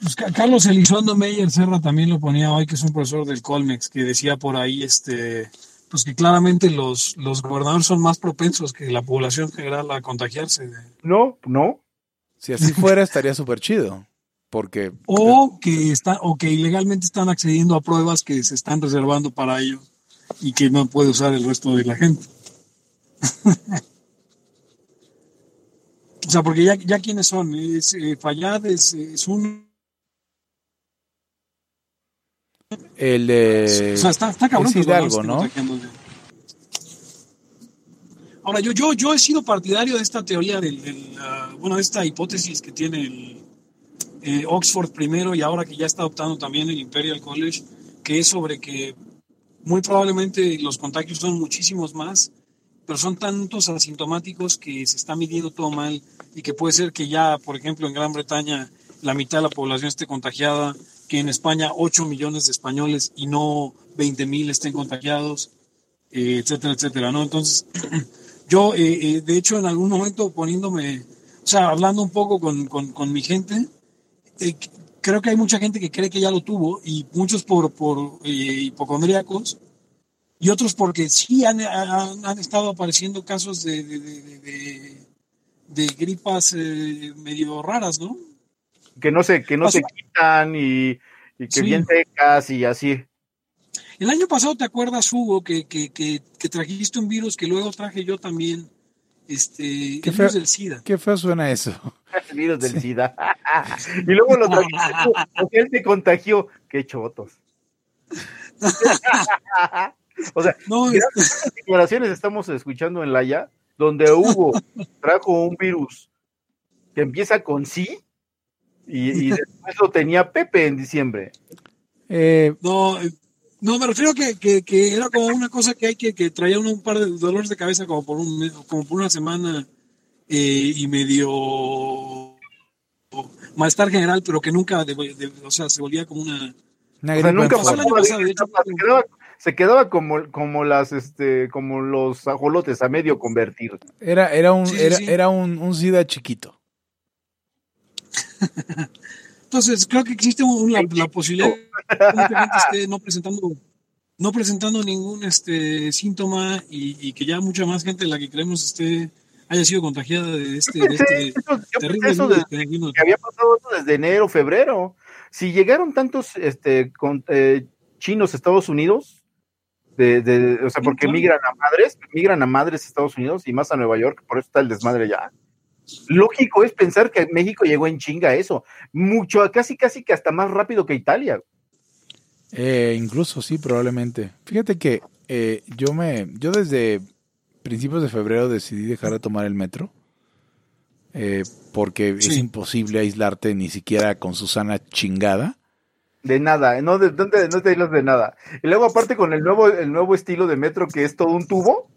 Pues Ca- Carlos Elizondo Meyer Serra también lo ponía hoy, que es un profesor del Colmex, que decía por ahí, este, pues que claramente los, los gobernadores son más propensos que la población general a contagiarse. de- No, no. Si así fuera, estaría súper chido. Porque o que está, o que ilegalmente están accediendo a pruebas que se están reservando para ellos y que no puede usar el resto de la gente. o sea, porque ya, ya quiénes son, es eh, Fayad, es, es un el de... O sea, está, está cabrón. es Hidalgo, ¿no? Ahora, yo, yo, yo he sido partidario de esta teoría, del, del, ah, bueno, de esta hipótesis que tiene el, eh, Oxford primero y ahora que ya está adoptando también el Imperial College, que es sobre que muy probablemente los contagios son muchísimos más, pero son tantos asintomáticos que se está midiendo todo mal y que puede ser que ya, por ejemplo, en Gran Bretaña la mitad de la población esté contagiada, que en España 8 millones de españoles y no 20 mil estén contagiados, eh, etcétera, etcétera, ¿no? Entonces, yo, eh, eh, de hecho, en algún momento poniéndome, o sea, hablando un poco con, con, con mi gente, eh, creo que hay mucha gente que cree que ya lo tuvo y muchos por, por eh, hipocondríacos y otros porque sí han, han, han estado apareciendo casos de, de, gripas eh, medio raras, ¿no? Que no se, que no se quitan y, y que Sí. bien secas y así. El año pasado, ¿te acuerdas, Hugo, que, que, que, que trajiste un virus que luego traje yo también? Este, Qué el feo. virus del SIDA. Qué feo suena eso. El virus del SIDA. y luego lo tú, porque él te contagió. Qué chotos. o sea, No, Mira, este, declaraciones estamos escuchando en Laia, donde Hugo trajo un virus que empieza con sí y, y después lo tenía Pepe en diciembre. Eh, no, no, me refiero que, que, que era como una cosa que hay que, que traía uno un par de dolores de cabeza como por, un, mes- como por una semana eh, y medio malestar general, pero que nunca, de- de- o sea, se volvía como una... una O sea, gripa nunca en pasó el forma. año pasado, de hecho, se quedaba, se quedaba como, como las este, como los ajolotes a medio convertir. Era, era un, sí, era, sí. era un, un SIDA chiquito. Entonces, creo que existe un- la, la posibilidad de esté no presentando, no presentando ningún este síntoma y, y que ya mucha más gente de la que creemos esté haya sido contagiada de este, de este Eso- terrible eso que había pasado eso desde enero, febrero. Si llegaron tantos este, con, eh, chinos a Estados Unidos, de, de- o sea, porque migran a madres, migran a madres a Estados Unidos y más a Nueva York, por eso está el desmadre ya. Lógico es pensar que México llegó en chinga a eso, mucho, casi, casi que hasta más rápido que Italia. Eh, incluso sí, probablemente. Fíjate que eh, yo me, yo desde principios de febrero decidí dejar de tomar el metro. eh, porque es imposible aislarte ni siquiera con Susana chingada. De nada, no, de, no te, no te aíslas de nada. Y luego aparte con el nuevo, el nuevo estilo de metro que es todo un tubo,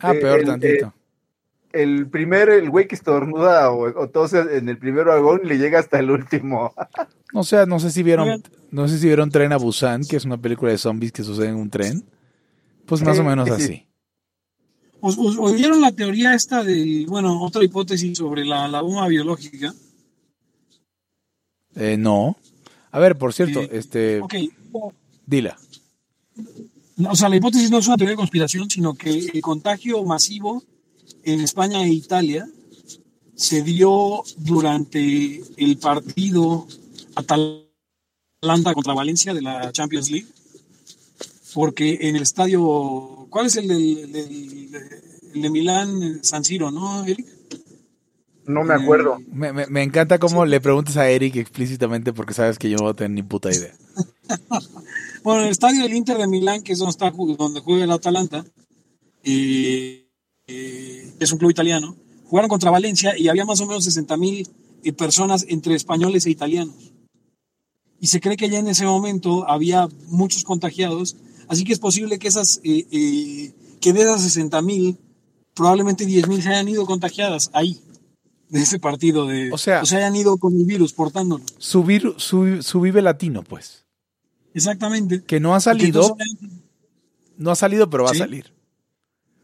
Ah, Eh, peor el- tantito. El primer, el güey que estornuda o, o tose en el primer vagón le llega hasta el último. O sea, no sé si vieron, no sé si vieron Tren a Busan, que es una película de zombies que sucede en un tren. Pues más Sí, o menos sí. así. ¿Os, os- oyeron la teoría esta de, bueno, otra hipótesis sobre la, la bomba biológica? Eh, no. A ver, por cierto, Eh, este, Ok, dila. o sea, la hipótesis no es una teoría de conspiración, sino que el contagio masivo en España e Italia se dio durante el partido Atalanta contra Valencia de la Champions League. porque en el estadio, ¿cuál es el, del- el del- el de Milán, San Siro, no, Eric? No me acuerdo. Me, me- me encanta cómo le preguntas a Eric explícitamente porque sabes que yo no voy a tener ni puta idea. Bueno, el estadio del Inter de Milán, que es donde, está, donde juega el Atalanta, eh, eh, es un club italiano, jugaron contra Valencia y había más o menos 60 mil personas entre españoles e italianos. Y se cree que ya en ese momento había muchos contagiados, así que es posible que esas, eh, eh, que de esas 60 mil, probablemente 10 mil se hayan ido contagiadas ahí, de ese partido, de, O sea- se hayan ido con el virus portándolo. Su, vir- su, su vive latino, pues. Exactamente. Que no ha salido, entonces, no ha salido, pero va Sí. a salir.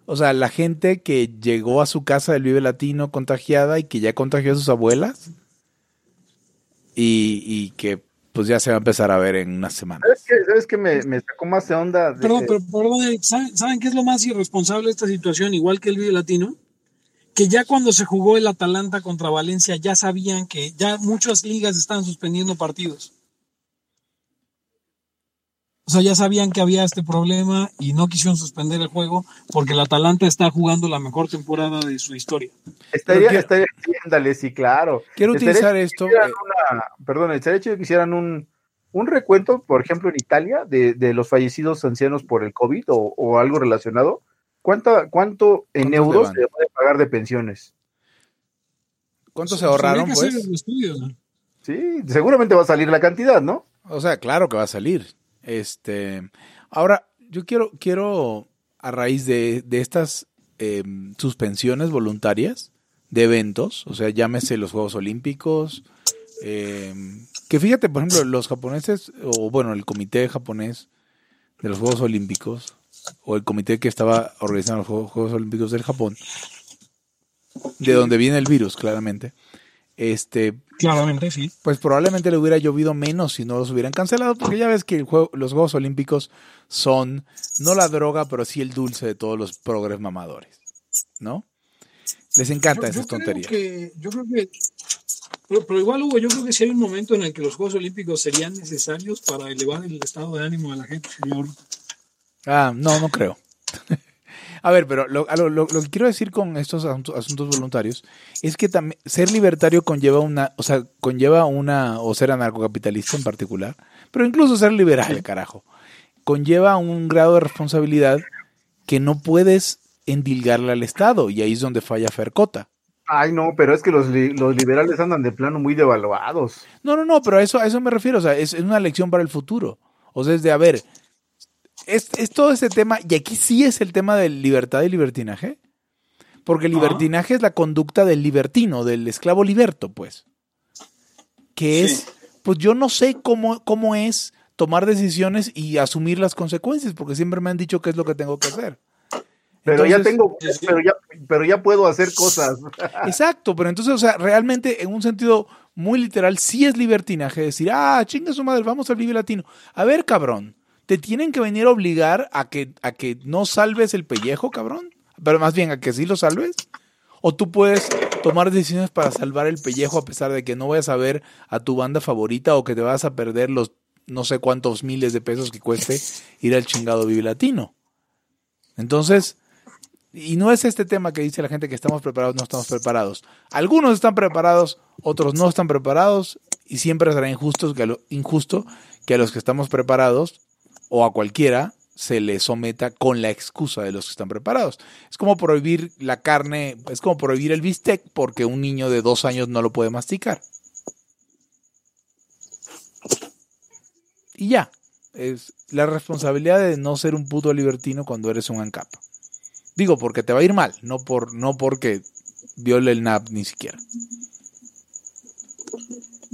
O sea, la gente que llegó a su casa del Vive Latino contagiada y que ya contagió a sus abuelas y, y que pues ya se va a empezar a ver en unas semanas. ¿Sabes qué, ¿Sabes qué me, me sacó más de onda? De- Perdón, pero perdón, ¿saben, saben qué es lo más irresponsable de esta situación, igual que el Vive Latino? Que ya cuando se jugó el Atalanta contra Valencia, ya sabían que ya muchas ligas estaban suspendiendo partidos. O sea, ya sabían que había este problema y no quisieron suspender el juego porque el Atalanta está jugando la mejor temporada de su historia. Estaría, Pero estaría, ándale, sí, claro. Quiero Estaría utilizar esto. eh, una- perdón, estaría chido que hicieran un, un recuento, por ejemplo, en Italia, de, de los fallecidos ancianos por el COVID o, o algo relacionado. ¿Cuánto, ¿Cuánto en ¿Cuántos euros se puede pagar de pensiones? ¿Cuánto se ahorraron, pues? estudio, ¿no? Sí, seguramente va a salir la cantidad, ¿no? O sea, claro que va a salir. Este, ahora, yo quiero, quiero a raíz de, de estas eh, suspensiones voluntarias de eventos, o sea, llámese los Juegos Olímpicos, eh, que fíjate, por ejemplo, los japoneses, o bueno, el comité japonés de los Juegos Olímpicos, o el comité que estaba organizando los Juegos Olímpicos del Japón, de donde viene el virus, claramente, este, Claramente, sí. pues probablemente le hubiera llovido menos si no los hubieran cancelado, porque ya ves que el juego- los Juegos Olímpicos son no la droga, pero sí el dulce de todos los progres mamadores, ¿no? Les encanta esas yo creo tonterías. que- yo creo que. Pero, pero igual, Hugo, yo creo que si hay un momento en el que los Juegos Olímpicos serían necesarios para elevar el estado de ánimo de la gente, señor. Ah, no, no creo. A ver, pero lo, lo- lo- que quiero decir con estos asuntos, asuntos voluntarios es que también ser libertario conlleva una, o sea, conlleva una, o ser anarcocapitalista en particular, pero incluso ser liberal, carajo, conlleva un grado de responsabilidad que no puedes endilgarle al Estado, y ahí es donde falla Fercota. Ay, no, pero es que los, li- los liberales andan de plano muy devaluados. No, no, no, pero a eso, a eso me refiero, o sea, es, es una lección para el futuro. O sea, es de, a ver, es, es todo ese tema, y aquí sí es el tema de libertad y libertinaje, porque Ah. libertinaje es la conducta del libertino, del esclavo liberto, pues. Que Sí. es, pues yo no sé cómo, cómo es tomar decisiones y asumir las consecuencias, porque siempre me han dicho qué es lo que tengo que hacer. Pero ya tengo, pero ya, pero ya puedo hacer cosas. Exacto, pero entonces, o sea, realmente en un sentido muy literal, sí es libertinaje decir, ah, chinga su madre, vamos al Vive Latino. A ver, cabrón, ¿te tienen que venir a obligar a que, a que no salves el pellejo, cabrón? Pero más bien, a que sí lo salves. O tú puedes tomar decisiones para salvar el pellejo a pesar de que no vayas a ver a tu banda favorita o que te vas a perder los no sé cuántos miles de pesos que cueste ir al chingado Vive Latino. Entonces, y no es este tema que dice la gente que estamos preparados, no estamos preparados. Algunos están preparados, otros no están preparados, y siempre será injusto que a, lo- injusto que a los que estamos preparados, o a cualquiera, se le someta con la excusa de los que están preparados. Es como prohibir la carne, es como prohibir el bistec porque un niño de dos años no lo puede masticar. Y ya, es la responsabilidad de no ser un puto libertino cuando eres un ANCAP. Digo, porque te va a ir mal, no por no porque viole el NAP ni siquiera.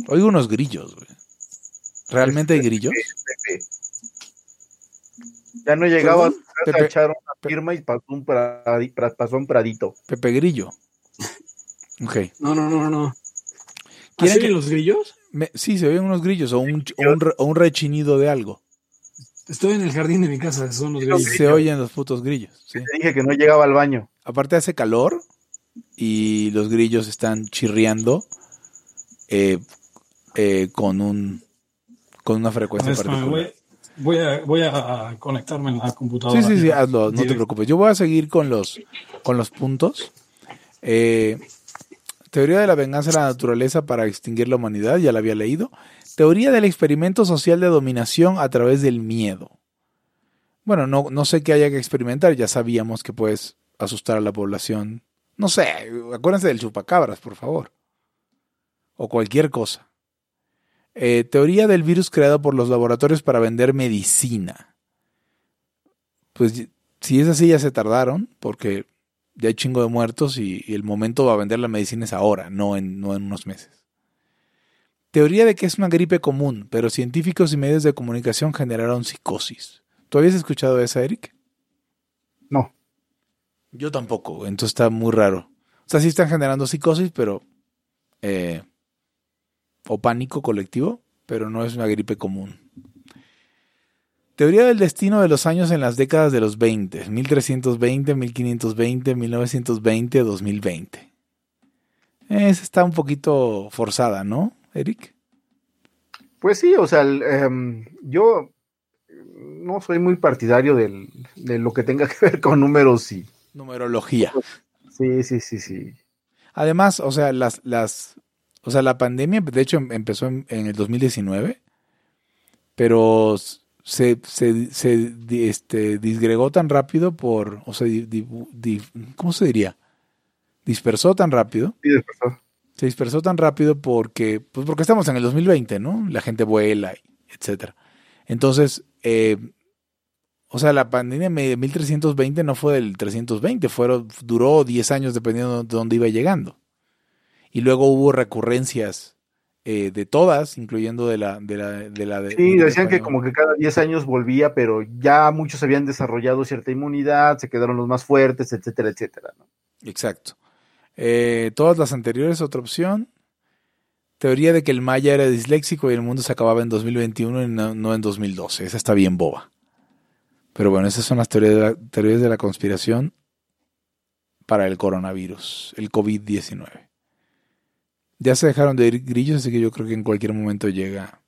Oigo unos grillos, güey. ¿Realmente hay grillos? Pepe. Ya no llegaba a, casa a Pepe. echar una firma y pasó un, pradi- pra- pasó un pradito. Pepe Grillo. Ok. No, no, no, no. ¿Quieren ¿Así que- los grillos? Me- sí, se oyen unos grillos o un, o un, re- o un rechinido de algo. Estoy en el jardín de mi casa, son los grillos. Se oyen los putos grillos. sí. Te dije que no llegaba al baño. Aparte hace calor y los grillos están chirriando eh, eh, con un con una frecuencia particular. Voy, a, voy a conectarme en la computadora. Sí, sí, sí, hazlo, no te preocupes. Yo voy a seguir con los, con los puntos. Eh, teoría de la venganza de la naturaleza para extinguir la humanidad, ya la había leído. Teoría del experimento social de dominación a través del miedo. Bueno, no, no sé qué haya que experimentar, ya sabíamos que puedes asustar a la población. No sé, acuérdense del chupacabras, por favor. O cualquier cosa. Eh, teoría del virus creado por los laboratorios para vender medicina. Pues si es así ya se tardaron, porque ya hay chingo de muertos y, el momento va a vender la medicina es ahora, no en, no en unos meses. Teoría de que es una gripe común, pero científicos y medios de comunicación generaron psicosis. ¿Tú habías escuchado esa, Eric? No. Yo tampoco, entonces está muy raro. O sea, sí están generando psicosis, pero... Eh, o pánico colectivo, pero no es una gripe común. Teoría del destino de los años en las décadas de los 20, 1320, 1520, 1920, 2020. Esa está un poquito forzada, ¿no, Eric? Pues sí, o sea, em, yo no soy muy partidario de lo que tenga que ver con números y... Numerología. Sí, sí, sí, sí. Además, o sea, las, las, o sea, la pandemia, de hecho, em, empezó en, el 2019, pero se, se, se este, disgregó tan rápido por, o sea, ¿cómo se diría? Dispersó tan rápido. Sí, dispersó. Se dispersó tan rápido porque, pues porque estamos en el 2020, ¿no? La gente vuela, etcétera. Entonces, eh, o sea, la pandemia de 1320 no fue del 320, fueron, duró 10 años dependiendo de dónde iba llegando. Y luego hubo recurrencias eh, de todas, incluyendo de la de la de la Sí, decían que como que cada 10 años volvía, pero ya muchos habían desarrollado cierta inmunidad, se quedaron los más fuertes, etcétera, etcétera. Exacto. Eh, todas las anteriores, otra opción. Teoría de que el maya era disléxico y el mundo se acababa en 2021 y no, en 2012. Esa está bien boba. Pero bueno, esas son las teorías de la, teorías de la conspiración para el coronavirus, el COVID-19. Ya se dejaron de ir grillos, así que yo creo que en cualquier momento llega.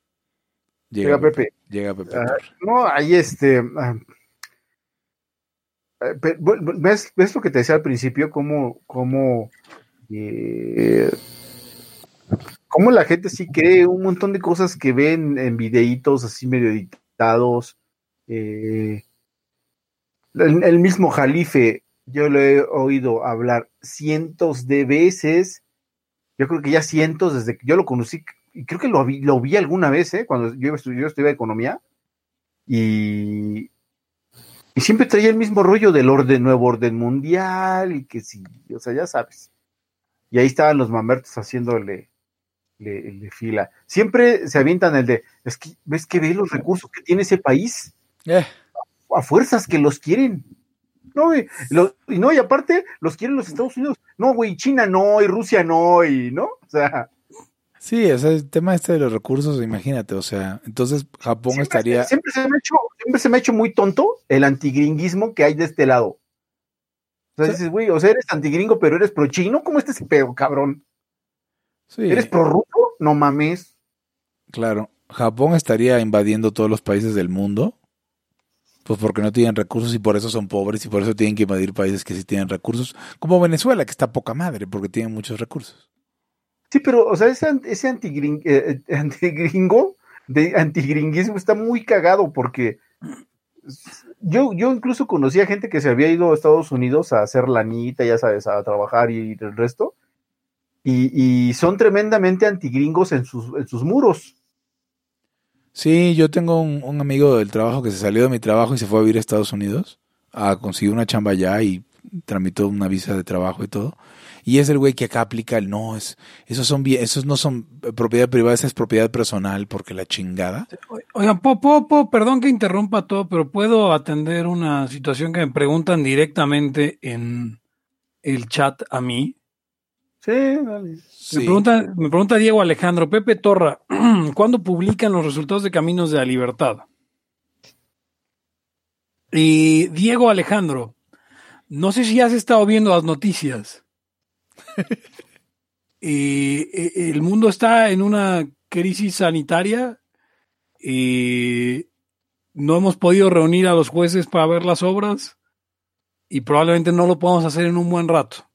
Llega, Pepe. Llega Pepe. No, ahí este. Ah, eh, ¿ves, ¿Ves lo que te decía al principio? Cómo, cómo, eh, cómo la gente sí cree un montón de cosas que ven en videitos así medio editados. Eh, el, mismo Jalife, yo lo he oído hablar cientos de veces yo creo que ya cientos desde que yo lo conocí, y creo que lo vi, lo vi alguna vez, ¿eh? cuando yo, yo estudiaba economía, y, y siempre traía el mismo rollo del orden, nuevo orden mundial, y que sí, o sea, ya sabes. Y ahí estaban los mamertos haciéndole le, fila. Siempre se avientan el de, es que, ¿ves que ve los recursos que tiene ese país? Eh. A fuerzas que los quieren. No, y, y no, y aparte los quieren los Estados Unidos. No, güey, China no, y Rusia no, y no, o sea. Sí, o sea, el tema este de los recursos, imagínate, o sea, entonces Japón estaría. Siempre se, me ha hecho, siempre se me ha hecho muy tonto el antigringuismo que hay de este lado. O sea, dices, güey, o sea, eres antigringo, pero eres pro chino, ¿cómo estás ese pedo, cabrón? Sí. ¿Eres pro ruso? No mames. Claro, Japón estaría invadiendo todos los países del mundo pues porque no tienen recursos y por eso son pobres y por eso tienen que invadir países que sí tienen recursos, como Venezuela, que está poca madre porque tienen muchos recursos. Sí, pero, o sea, ese, ese antigring, eh, eh, antigringo, de antigringuismo está muy cagado porque yo, yo incluso conocía gente que se había ido a Estados Unidos a hacer lanita, ya sabes, a trabajar y el resto, y, y son tremendamente antigringos en sus, en sus muros. Sí, yo tengo un, amigo del trabajo que se salió de mi trabajo y se fue a vivir a Estados Unidos a conseguir una chamba allá y tramitó una visa de trabajo y todo. Y es el güey que acá aplica el no, es, esos son esos no son propiedad privada, esa es propiedad personal porque la chingada. Oigan, Popo, perdón que interrumpa todo, pero puedo atender una situación que me preguntan directamente en el chat a mí. Sí, Me, pregunta, me pregunta Diego Alejandro, Pepe Torra, ¿cuándo publican los resultados de Caminos de la Libertad? Y Diego Alejandro, no sé si has estado viendo las noticias. y, el mundo está en una crisis sanitaria y no hemos podido reunir a los jueces para ver las obras y probablemente no lo podamos hacer en un buen rato.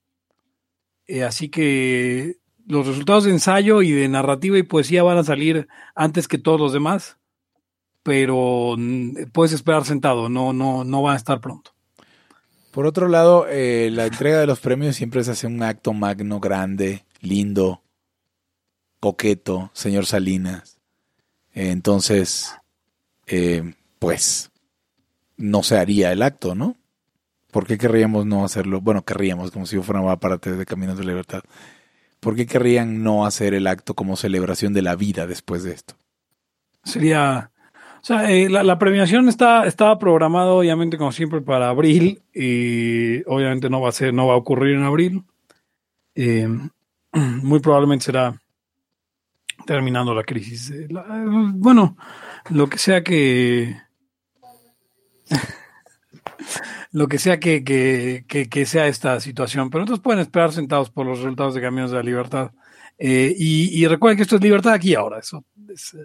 Eh, así que los resultados de ensayo y de narrativa y poesía van a salir antes que todos los demás, pero mm, puedes esperar sentado, no, no, no van a estar pronto. Por otro lado, eh, la entrega de los premios siempre se hace un acto magno, grande, lindo, coqueto, señor Salinas. Entonces, eh, pues, no se haría el acto, ¿no? ¿Por qué querríamos no hacerlo? Bueno, querríamos, como si yo fuera parte de Caminos de Libertad. ¿Por qué querrían no hacer el acto como celebración de la vida después de esto? Sería o sea, eh, la, premiación está, estaba programada obviamente como siempre para abril y obviamente no va a ser, no va a ocurrir en abril. Eh, muy probablemente será terminando la crisis. Eh, bueno, lo que sea que lo que sea que, que, sea esta situación, pero entonces pueden esperar sentados por los resultados de Caminos de la Libertad. y, y, recuerden que esto es libertad aquí ahora. Eso es,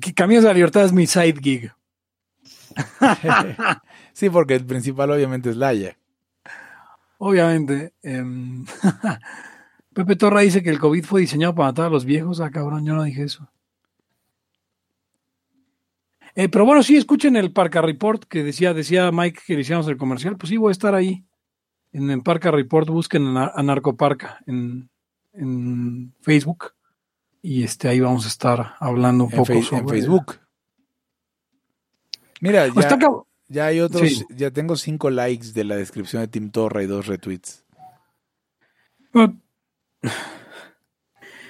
que Caminos de la Libertad es mi side gig. sí, porque el principal obviamente es Laia. Obviamente. Em, Pepe Torra dice que el COVID fue diseñado para matar a los viejos. Ah, cabrón, yo no dije eso. Eh, pero bueno, sí, escuchen el Parca Report que decía, decía Mike que decíamos el comercial. Pues sí, voy a estar ahí. En el Parca Report, busquen a Narcoparca en, en Facebook y este ahí vamos a estar hablando un poco sobre en Facebook. Mira, ya, hay otros, ya tengo cinco likes de la descripción de Tim Torra y dos retweets.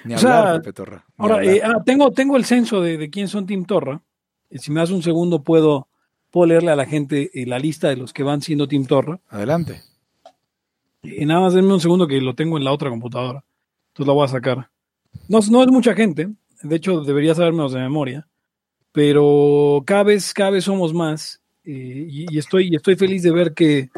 Ni hablar, Pepe Torra. ahora, eh, ah, tengo, tengo el censo de, quién son Tim Torra. Si me das un segundo, puedo, puedo leerle a la gente eh, la lista de los que van siendo Tim Torra. Adelante. Y nada más denme un segundo que lo tengo en la otra computadora. Entonces la voy a sacar. No, no es mucha gente, de hecho debería sabérmelos de memoria, pero cada vez, cada vez somos más eh, y, estoy, estoy feliz de ver que,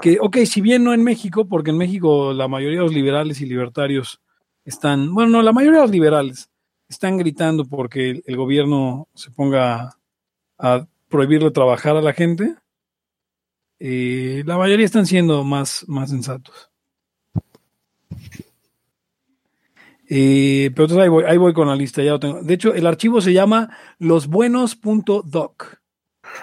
que, ok, si bien no en México, porque en México la mayoría de los liberales y libertarios están, bueno, no, la mayoría de los liberales están gritando porque el, gobierno se ponga a prohibirle trabajar a la gente. Eh, la mayoría están siendo más, más sensatos. Eh, pero entonces ahí voy, ahí voy con la lista, ya lo tengo. De hecho, el archivo se llama losbuenos.doc.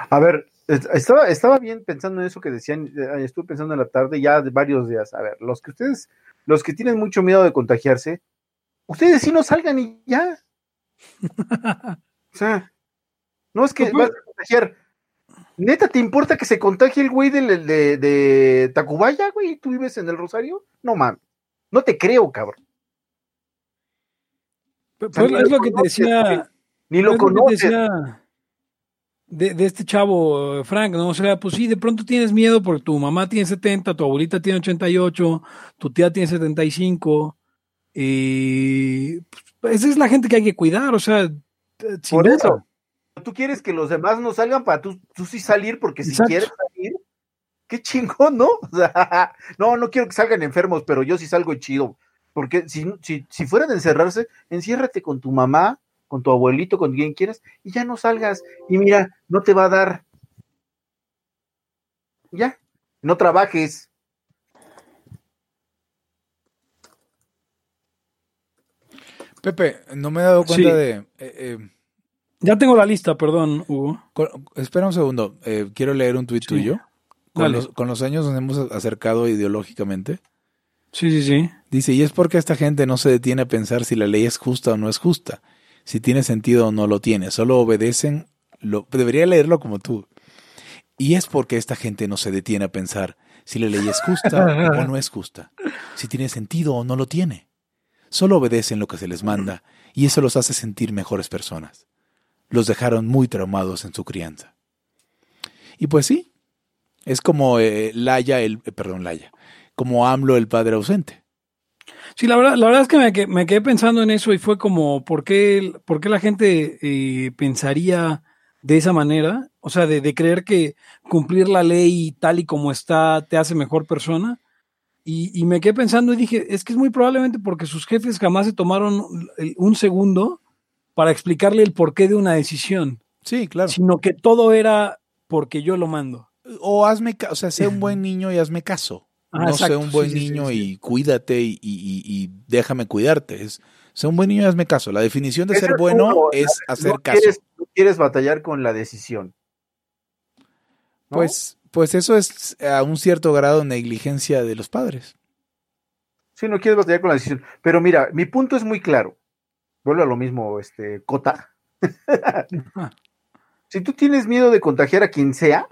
A ver, estaba, estaba bien pensando en eso que decían, eh, estuve pensando en la tarde ya de varios días. A ver, los que ustedes, los que tienen mucho miedo de contagiarse, ustedes sí no salgan y ya. o sea, no es que vas a contagiar. ¿Neta te importa que se contagie el güey de, de, de Tacubaya, güey? ¿Tú vives en el Rosario? No mames. No te creo, cabrón. Pues es lo que te decía. Ni lo conoces. de, de, este chavo, Frank, ¿no? O sea, pues sí, de pronto tienes miedo porque tu mamá tiene 70, tu abuelita tiene 88, tu tía tiene 75. Y pues, esa es la gente que hay que cuidar, o sea. Por eso. Tú quieres que los demás no salgan para tú, tú sí salir, porque si quieres salir, qué chingón, ¿no? O sea, no, no quiero que salgan enfermos, pero yo sí salgo chido. Porque si, si, si fuera de encerrarse, enciérrate con tu mamá, con tu abuelito, con quien quieras, y ya no salgas. Y mira, no te va a dar. Ya, no trabajes. Pepe, no me he dado cuenta de... Eh, eh, ya tengo la lista, perdón, Hugo. espera un segundo, eh, quiero leer un tuit tuyo. Con los, con los, años nos hemos acercado ideológicamente. Sí, sí, sí. Dice, y es porque esta gente no se detiene a pensar si la ley es justa o no es justa, si tiene sentido o no lo tiene, solo obedecen, lo, debería leerlo como tú. Y es porque esta gente no se detiene a pensar si la ley es justa o no es justa, si tiene sentido o no lo tiene. Solo obedecen lo que se les manda y eso los hace sentir mejores personas. Los dejaron muy traumados en su crianza. Y pues sí, es como eh, Laya, el, eh, perdón, Laya, como AMLO el padre ausente. Sí, la verdad, la verdad es que me, quedé pensando en eso y fue como, ¿por qué, por qué la gente eh, pensaría de esa manera? O sea, de, creer que cumplir la ley tal y como está te hace mejor persona. Y, me quedé pensando y dije, es que es muy probablemente porque sus jefes jamás se tomaron un segundo para explicarle el porqué de una decisión. Sí, claro. sino que todo era porque yo lo mando. O hazme, o sea, sé un buen niño y hazme caso. Ah, no sé exacto, un buen sí, sí, sí, niño sí. y cuídate y, y- y- y déjame cuidarte. Es, sé un buen niño y hazme caso. La definición de ser es bueno uno, es hacer no caso. Quieres, no quieres batallar con la decisión. ¿no? Pues, pues eso es a un cierto grado negligencia de los padres. Sí, no quieres batallar con la decisión. Pero mira, mi punto es muy claro. Vuelvo a lo mismo, este, Cota. si tú tienes miedo de contagiar a quien sea,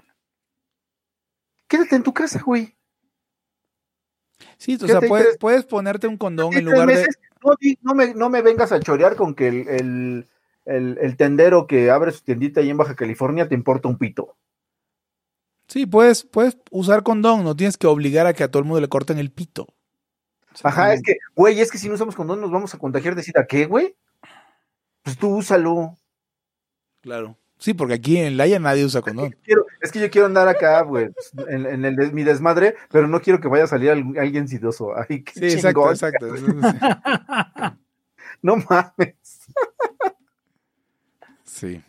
quédate en tu casa, güey. Sí, o ¿Qué sea, puedes, ponerte un condón en lugar de... no me, no me vengas a chorear con que el, el- el- el tendero que abre su tiendita ahí en Baja California te importa un pito. Sí, puedes, puedes usar condón, no tienes que obligar a que a todo el mundo le corten el pito. Ajá, es que, güey, es que si no usamos condón nos vamos a contagiar de sida. ¿Qué, güey? Pues tú úsalo. Claro. Sí, porque aquí en Laia nadie usa condón. Quiero- es que yo quiero andar acá, güey, pues, en, en el de- mi desmadre, pero no quiero que vaya a salir al- alguien sidoso. Ay, qué Sí, exacto, exacto. No mames. Sí.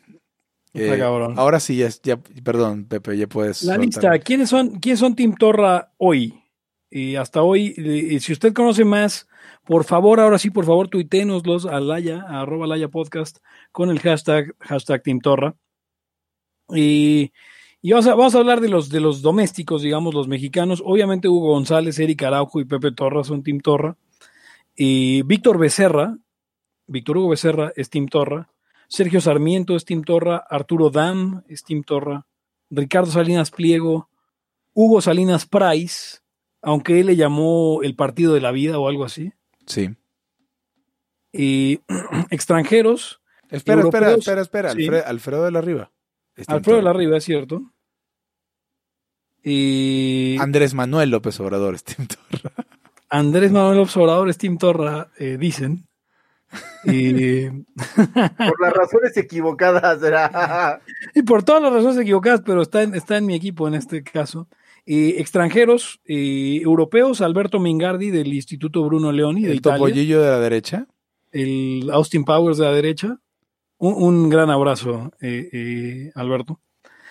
Eh, cabrón. ahora sí, ya, ya- perdón, Pepe, ya puedes. La soltar. lista, ¿quiénes son, ¿quiénes son Team Torra hoy? Y hasta hoy, eh, si usted conoce más, por favor, ahora sí, por favor, tuiténoslos a Laya, a arroba Laya Podcast, con el hashtag, hashtag Team Torra. Y, y vamos, a, vamos a hablar de los, de los domésticos, digamos, los mexicanos. Obviamente Hugo González, Eric Araujo y Pepe Torra son Team Torra. Y Víctor Becerra, Víctor Hugo Becerra es Team Torra. Sergio Sarmiento es Team Torra. Arturo Dam es Team Torra. Ricardo Salinas Pliego, Hugo Salinas Price, aunque él le llamó el partido de la vida o algo así. Sí. Y extranjeros, Espera, espera, Europeos, espera, espera. sí. Alfredo de la Riva. Alfredo de la Riva, es cierto. Y Andrés Manuel López Obrador, está en todo. Andrés Manuel Obrador es Team Torra, eh, dicen. Y, Por las razones equivocadas, era. y por todas las razones equivocadas, pero está en, está en mi equipo en este caso. Y extranjeros, eh, europeos, Alberto Mingardi del Instituto Bruno Leoni de El Italia. topollillo de la derecha. el Austin Powers de la derecha. Un, un gran abrazo, eh, eh, Alberto.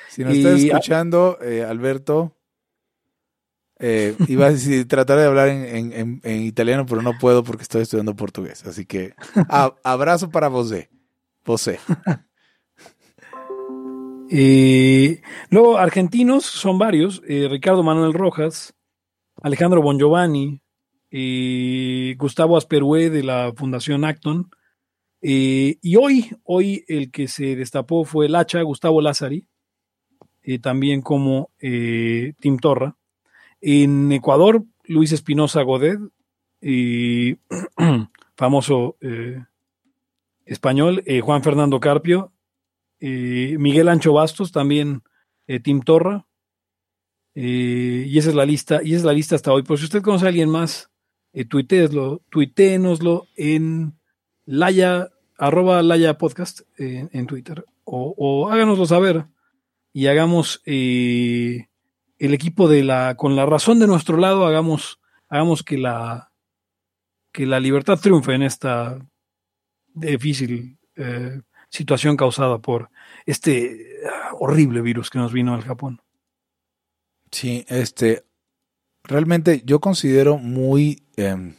Si nos Y- estás escuchando, eh, Alberto, eh, iba a decir, tratar de hablar en, italiano, pero no puedo porque estoy estudiando portugués. Así que abrazo para vosé. Vosé. Y luego, argentinos son varios: eh, Ricardo Manuel Rojas, Alejandro Bongiovanni, Gustavo Asperue de la Fundación Acton. Eh, y hoy, hoy el que se destapó fue el hacha, Gustavo Lázari, eh, también como eh, Tim Torra. En Ecuador, Luis Espinosa Godet, y famoso eh, español, eh, Juan Fernando Carpio, Miguel Ancho Bastos, también eh, Tim Torra. Y esa es la lista, y es la lista hasta hoy. Por si usted conoce a alguien más, tuitéeslo, en Laya, arroba Laya Podcast en Twitter. O, háganoslo saber y hagamos el equipo de la, con la razón de nuestro lado, hagamos, hagamos que la que la libertad triunfe en esta difícil eh, situación causada por este ah, horrible virus que nos vino al Japón. Sí, este, realmente yo considero muy eh,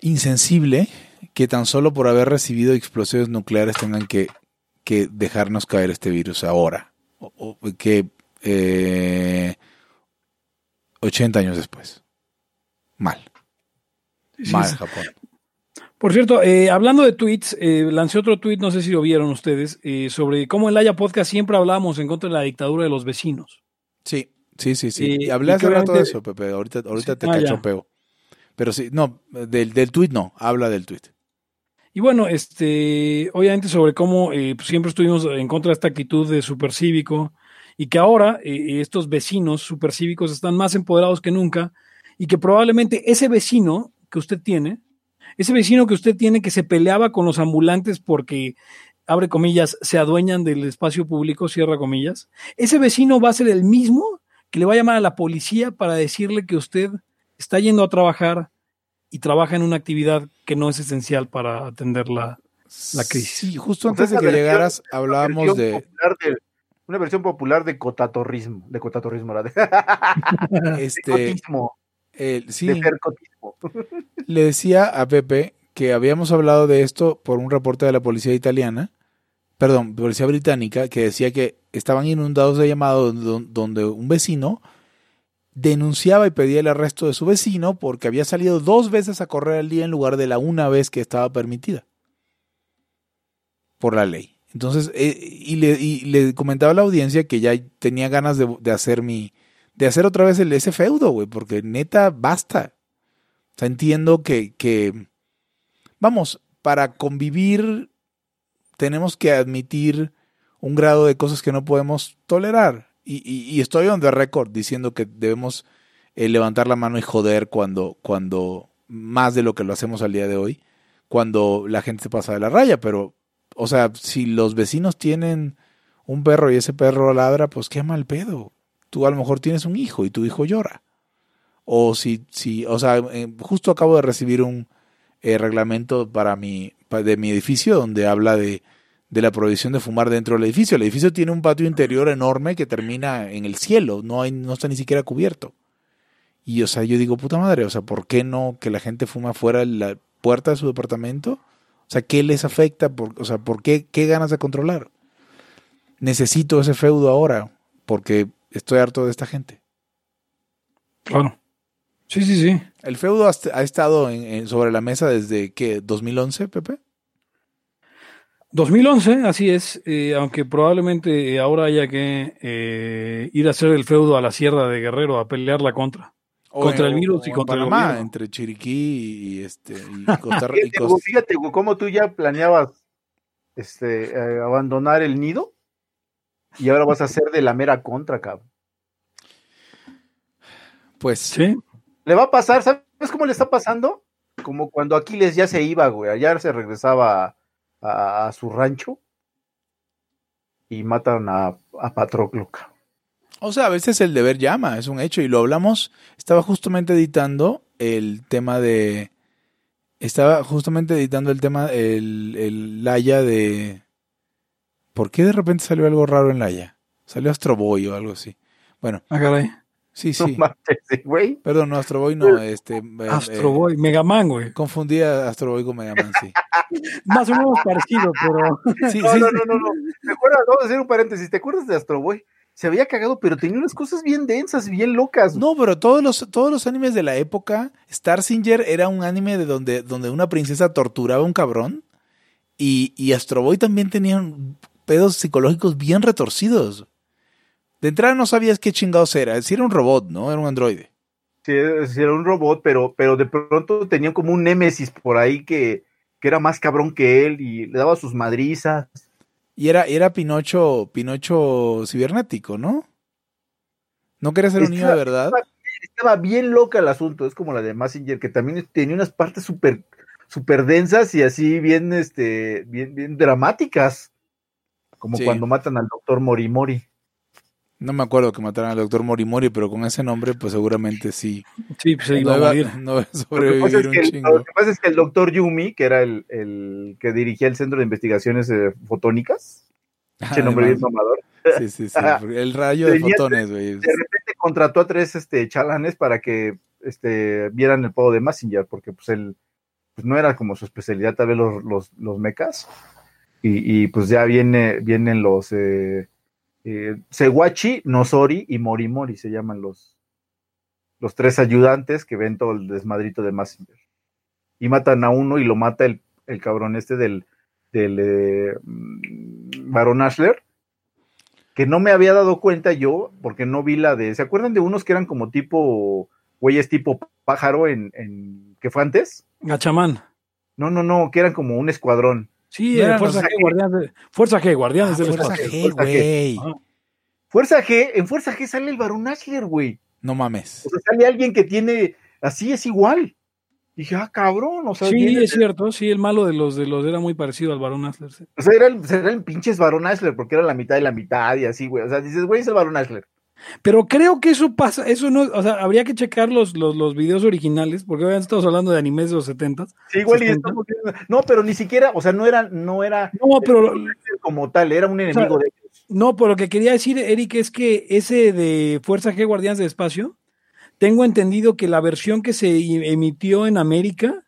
insensible que tan solo por haber recibido explosiones nucleares tengan que, que dejarnos caer este virus ahora. O que eh, 80 años después. Mal. Mal, sí. Japón. Por cierto, eh, hablando de tweets, eh, lancé otro tweet, no sé si lo vieron ustedes, eh, sobre cómo en Laya Podcast siempre hablamos en contra de la dictadura de los vecinos. Sí, sí, sí, sí. Y- hablé y hace rato de eso, Pepe. Ahorita, ahorita Sí. te Ah, ya. cachopeo. Pero sí, no, del, del tweet no, habla del tweet. Y bueno, este, obviamente sobre cómo eh, pues siempre estuvimos en contra de esta actitud de supercívico y que ahora eh, estos vecinos supercívicos están más empoderados que nunca y que probablemente ese vecino que usted tiene, ese vecino que usted tiene que se peleaba con los ambulantes porque, abre comillas, se adueñan del espacio público, cierra comillas, ese vecino va a ser el mismo que le va a llamar a la policía para decirle que usted está yendo a trabajar y trabaja en una actividad que no es esencial para atender la, la crisis. Sí, justo antes de que llegaras hablábamos versión de popular de- una versión popular de cotatorrismo, de cotatorrismo, ¿verdad? de este cotismo, el- sí, de le decía a Pepe que habíamos hablado de esto por un reporte de la policía italiana, perdón, policía británica, que decía que estaban inundados de llamados don- donde un vecino denunciaba y pedía el arresto de su vecino porque había salido dos veces a correr al día en lugar de la una vez que estaba permitida por la ley. Entonces, eh, y, le, y le comentaba a la audiencia que ya tenía ganas de, de hacer mi, de hacer otra vez el, ese feudo, güey, porque neta, basta. O sea, entiendo que, que, vamos, para convivir tenemos que admitir un grado de cosas que no podemos tolerar. Y, y, y estoy on the record diciendo que debemos eh, levantar la mano y joder cuando, cuando, más de lo que lo hacemos al día de hoy, cuando la gente se pasa de la raya. Pero, o sea, si los vecinos tienen un perro y ese perro ladra, pues qué mal pedo. Tú a lo mejor tienes un hijo y tu hijo llora. O si, si o sea, eh, justo acabo de recibir un eh, reglamento para mi, de mi edificio donde habla de, de la prohibición de fumar dentro del edificio. El edificio tiene un patio interior enorme que termina en el cielo, no, hay, no está ni siquiera cubierto. Y, o sea, yo digo, puta madre, o sea, ¿por qué no que la gente fuma fuera de la puerta de su departamento? O sea, ¿qué les afecta? Por, o sea, ¿por qué, qué ganas de controlar? Necesito ese feudo ahora porque estoy harto de esta gente. Claro. Sí, sí, sí. El feudo ha, est- ha estado en- en- sobre la mesa desde, ¿qué? ¿2011, Pepe? 2011, así es, eh, aunque probablemente ahora haya que eh, ir a hacer el feudo a la Sierra de Guerrero a pelearla contra. O Contra en- el virus y o contra el Panamá, gobierno. entre Chiriquí y, este, y Costa Rica. Fíjate, fíjate, cómo tú ya planeabas este, eh, abandonar el nido y ahora vas a hacer de la mera contra, cabrón. Pues Sí. Le va a pasar, ¿sabes cómo le está pasando? Como cuando Aquiles ya se iba, güey, allá se regresaba a, a su rancho y matan a, a Patroclo, cabrón. O sea, a veces el deber llama, es un hecho, y lo hablamos, estaba justamente editando el tema de, estaba justamente editando el tema, el, el Laia de, ¿por qué de repente salió algo raro en Laia? Salió Astro Boy o algo así. Bueno, Ah, caray. sí, sí, güey. perdón, no, Astro Boy no, este, eh, Astro eh, Boy, Megaman, güey. confundí a Astro Boy con Mega Man, sí. Más o menos parecido, pero Sí, No, sí, no, no, no, no. ¿Te acuerdas? Vamos a hacer un paréntesis. ¿Te acuerdas de Astro Boy? Se había cagado, pero tenía unas cosas bien densas, bien locas. No, pero todos los, todos los animes de la época, Star Singer era un anime de donde, donde una princesa torturaba a un cabrón y, y Astro Boy también tenía un- pedos psicológicos bien retorcidos. De entrada no sabías qué chingados era, si era un robot, ¿no? Era un androide. Sí, sí, era un robot, pero, pero de pronto tenía como un némesis por ahí que, que era más cabrón que él y le daba sus madrizas. Y era, era Pinocho, Pinocho cibernético, ¿no? ¿No quería ser un niño de verdad? Estaba bien loca el asunto, es como la de Massinger, que también tenía unas partes súper super densas y así bien, este, bien, bien dramáticas. Como Sí. cuando matan al doctor Morimori. No me acuerdo que mataran al doctor Morimori, pero con ese nombre, pues seguramente sí. sí, pues se iba No a morir. no iba a Lo que, pasa sobrevivir es un que el, chingo. lo que pasa es que el doctor Yumi, que era el, el que dirigía el Centro de Investigaciones eh, Fotónicas, pinche nombre bien mamador, Sí, sí, sí. El rayo de Tenía- fotones, güey. de repente contrató a tres este, chalanes para que este, vieran el juego de Massinger, porque pues él pues, no era como su especialidad tal vez los, los, los mechas. Y, y, pues ya viene, vienen los eh, eh, Sewachi, Nosori y Morimori, se llaman los, los tres ayudantes que ven todo el desmadrito de Massinger. Y matan a uno y lo mata el, el cabrón este del, del eh, mm, Baron Ashler que no me había dado cuenta yo, porque no vi la de. ¿Se acuerdan de unos que eran como tipo. güeyes tipo pájaro en. en ¿Qué fue antes? Gachamán. No, no, no, que eran como un escuadrón. Sí, No Fuerza los- G, Guardianes, de- Fuerza G, Guardianes Ah, del Fuerza Espacio. G, Fuerza G. güey. Ah, Fuerza G, en Fuerza G sale el Barón Ashler, güey. No mames. O sea, sale alguien que tiene. Así es igual. Dije, ah, cabrón. O sea, Sí, viene- es cierto, sí, el malo de los de los era muy parecido al Barón Asler. sí. o sea, era el, era el pinches Barón Ashler, porque era la mitad de la mitad y así, güey. O sea, dices, güey, es el Barón Ashler. Pero creo que eso pasa, eso no, o sea, habría que checar los, los, los videos originales, porque obviamente estamos hablando de animes de los 70 Sí, igual y estamos No, pero ni siquiera, o sea, no era, no era no, pero, como tal, era un enemigo o sea, de ellos. No, pero lo que quería decir, Eric, es que ese de Fuerza G Guardianes del Espacio, tengo entendido que la versión que se emitió en América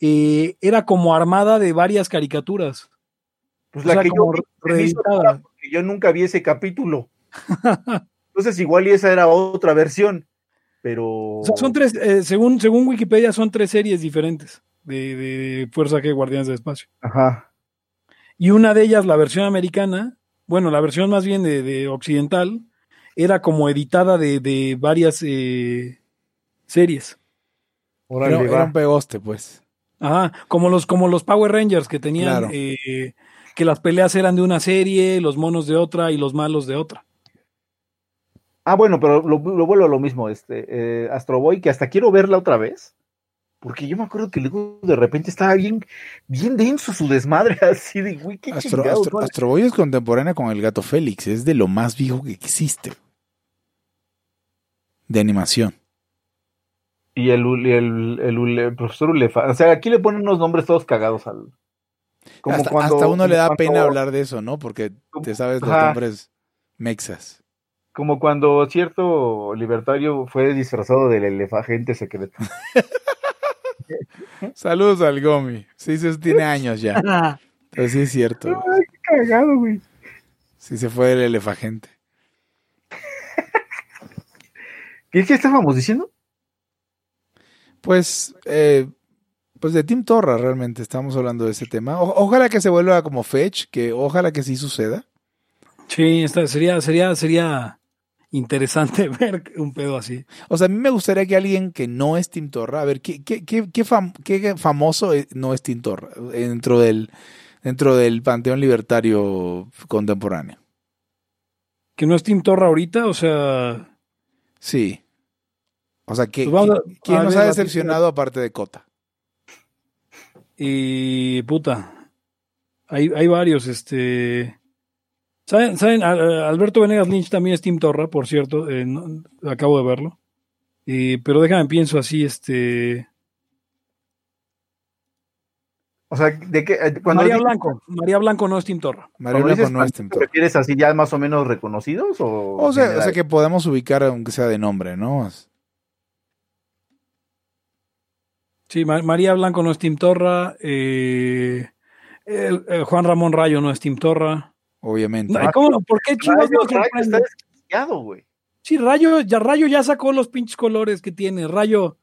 eh, era como armada de varias caricaturas. Pues la sea, que yo, yo nunca vi ese capítulo. Entonces igual y esa era otra versión, pero... O sea, son tres, eh, según, según Wikipedia, son tres series diferentes de, de Fuerza G Guardianes del Espacio. Ajá. Y una de ellas, la versión americana, bueno, la versión más bien de, de occidental, era como editada de, de varias eh, series. Órale, Era, era un pegoste, pues. Ajá, como los, como los Power Rangers que tenían Claro. eh, que las peleas eran de una serie, los monos de otra y los malos de otra. Ah, bueno, pero lo, lo vuelvo a lo mismo, este, eh, Astro Boy, que hasta quiero verla otra vez, porque yo me acuerdo que luego de repente estaba bien, bien denso su desmadre, así de, güey, qué Astro, chingados, Astro, ¿no? Astro Boy es contemporánea con el gato Félix. Es de lo más viejo que existe. De animación. Y el, el, el, el profesor Ulefa, o sea, aquí le ponen unos nombres todos cagados al... Como hasta, cuando, hasta uno le da pena hablar de eso, ¿no? Porque te sabes los nombres mexas. Como cuando cierto libertario fue disfrazado del elefagente secreto. Saludos al Gomi. Sí, eso tiene años ya. Pero sí es cierto. güey. Qué cagado, güey. Sí se fue el elefagente. ¿Qué, qué estábamos diciendo? Pues, eh, pues de Tim Torra realmente estamos hablando de ese tema. O- ojalá que se vuelva como Fetch, que ojalá que sí suceda. Sí, esta- sería, sería, sería interesante ver un pedo así. O sea, a mí me gustaría que alguien que no es Tim Torra, a ver, ¿qué, qué, qué, qué fam- qué famoso es- no es Tim Torra dentro del, dentro del panteón libertario contemporáneo? Que no es Tim Torra ahorita, o sea, Sí. O sea, ¿qué, Pues a- ¿quién- ¿quién a nos ver, ha decepcionado aparte de Cota? y puta. Hay, hay varios, este. ¿Saben? ¿Saben? A- Alberto Venegas Lynch también es Tim Torra, por cierto. eh, no- acabo de verlo. Pero déjame pienso así, este. O sea, de qué, eh, cuando María dices- Blanco. María Blanco no es Tim Torra. Cuando Blanco dices no es panteón, Tim ¿te Torra. refieres así ya más o menos reconocidos o, O sea, o sea, que podemos ubicar aunque sea de nombre, ¿no? Sí, Ma- María Blanco no es Tim Torra. eh, el- el Juan Ramón Rayo no es Tim Torra. Obviamente. No, ¿cómo? ¿Por qué chingos Rayo, no Rayo está güey. Sí, Rayo ya, Rayo ya sacó los pinches colores que tiene. Rayo,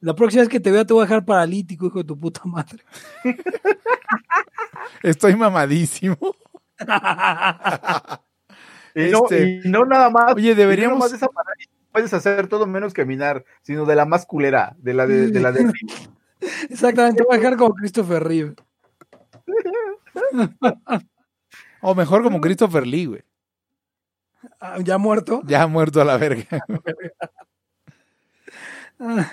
la próxima vez que te vea te voy a dejar paralítico, hijo de tu puta madre. Estoy mamadísimo. Y, no, Este- y no nada más. Oye, no deberíamos- esa manera puedes hacer todo menos caminar, sino de la más culera, de la de, de la de Exactamente, te voy a dejar como Christopher Reeve. O mejor como Christopher Lee, güey. Ah, Ya muerto. Ya ha muerto a la verga. Ah.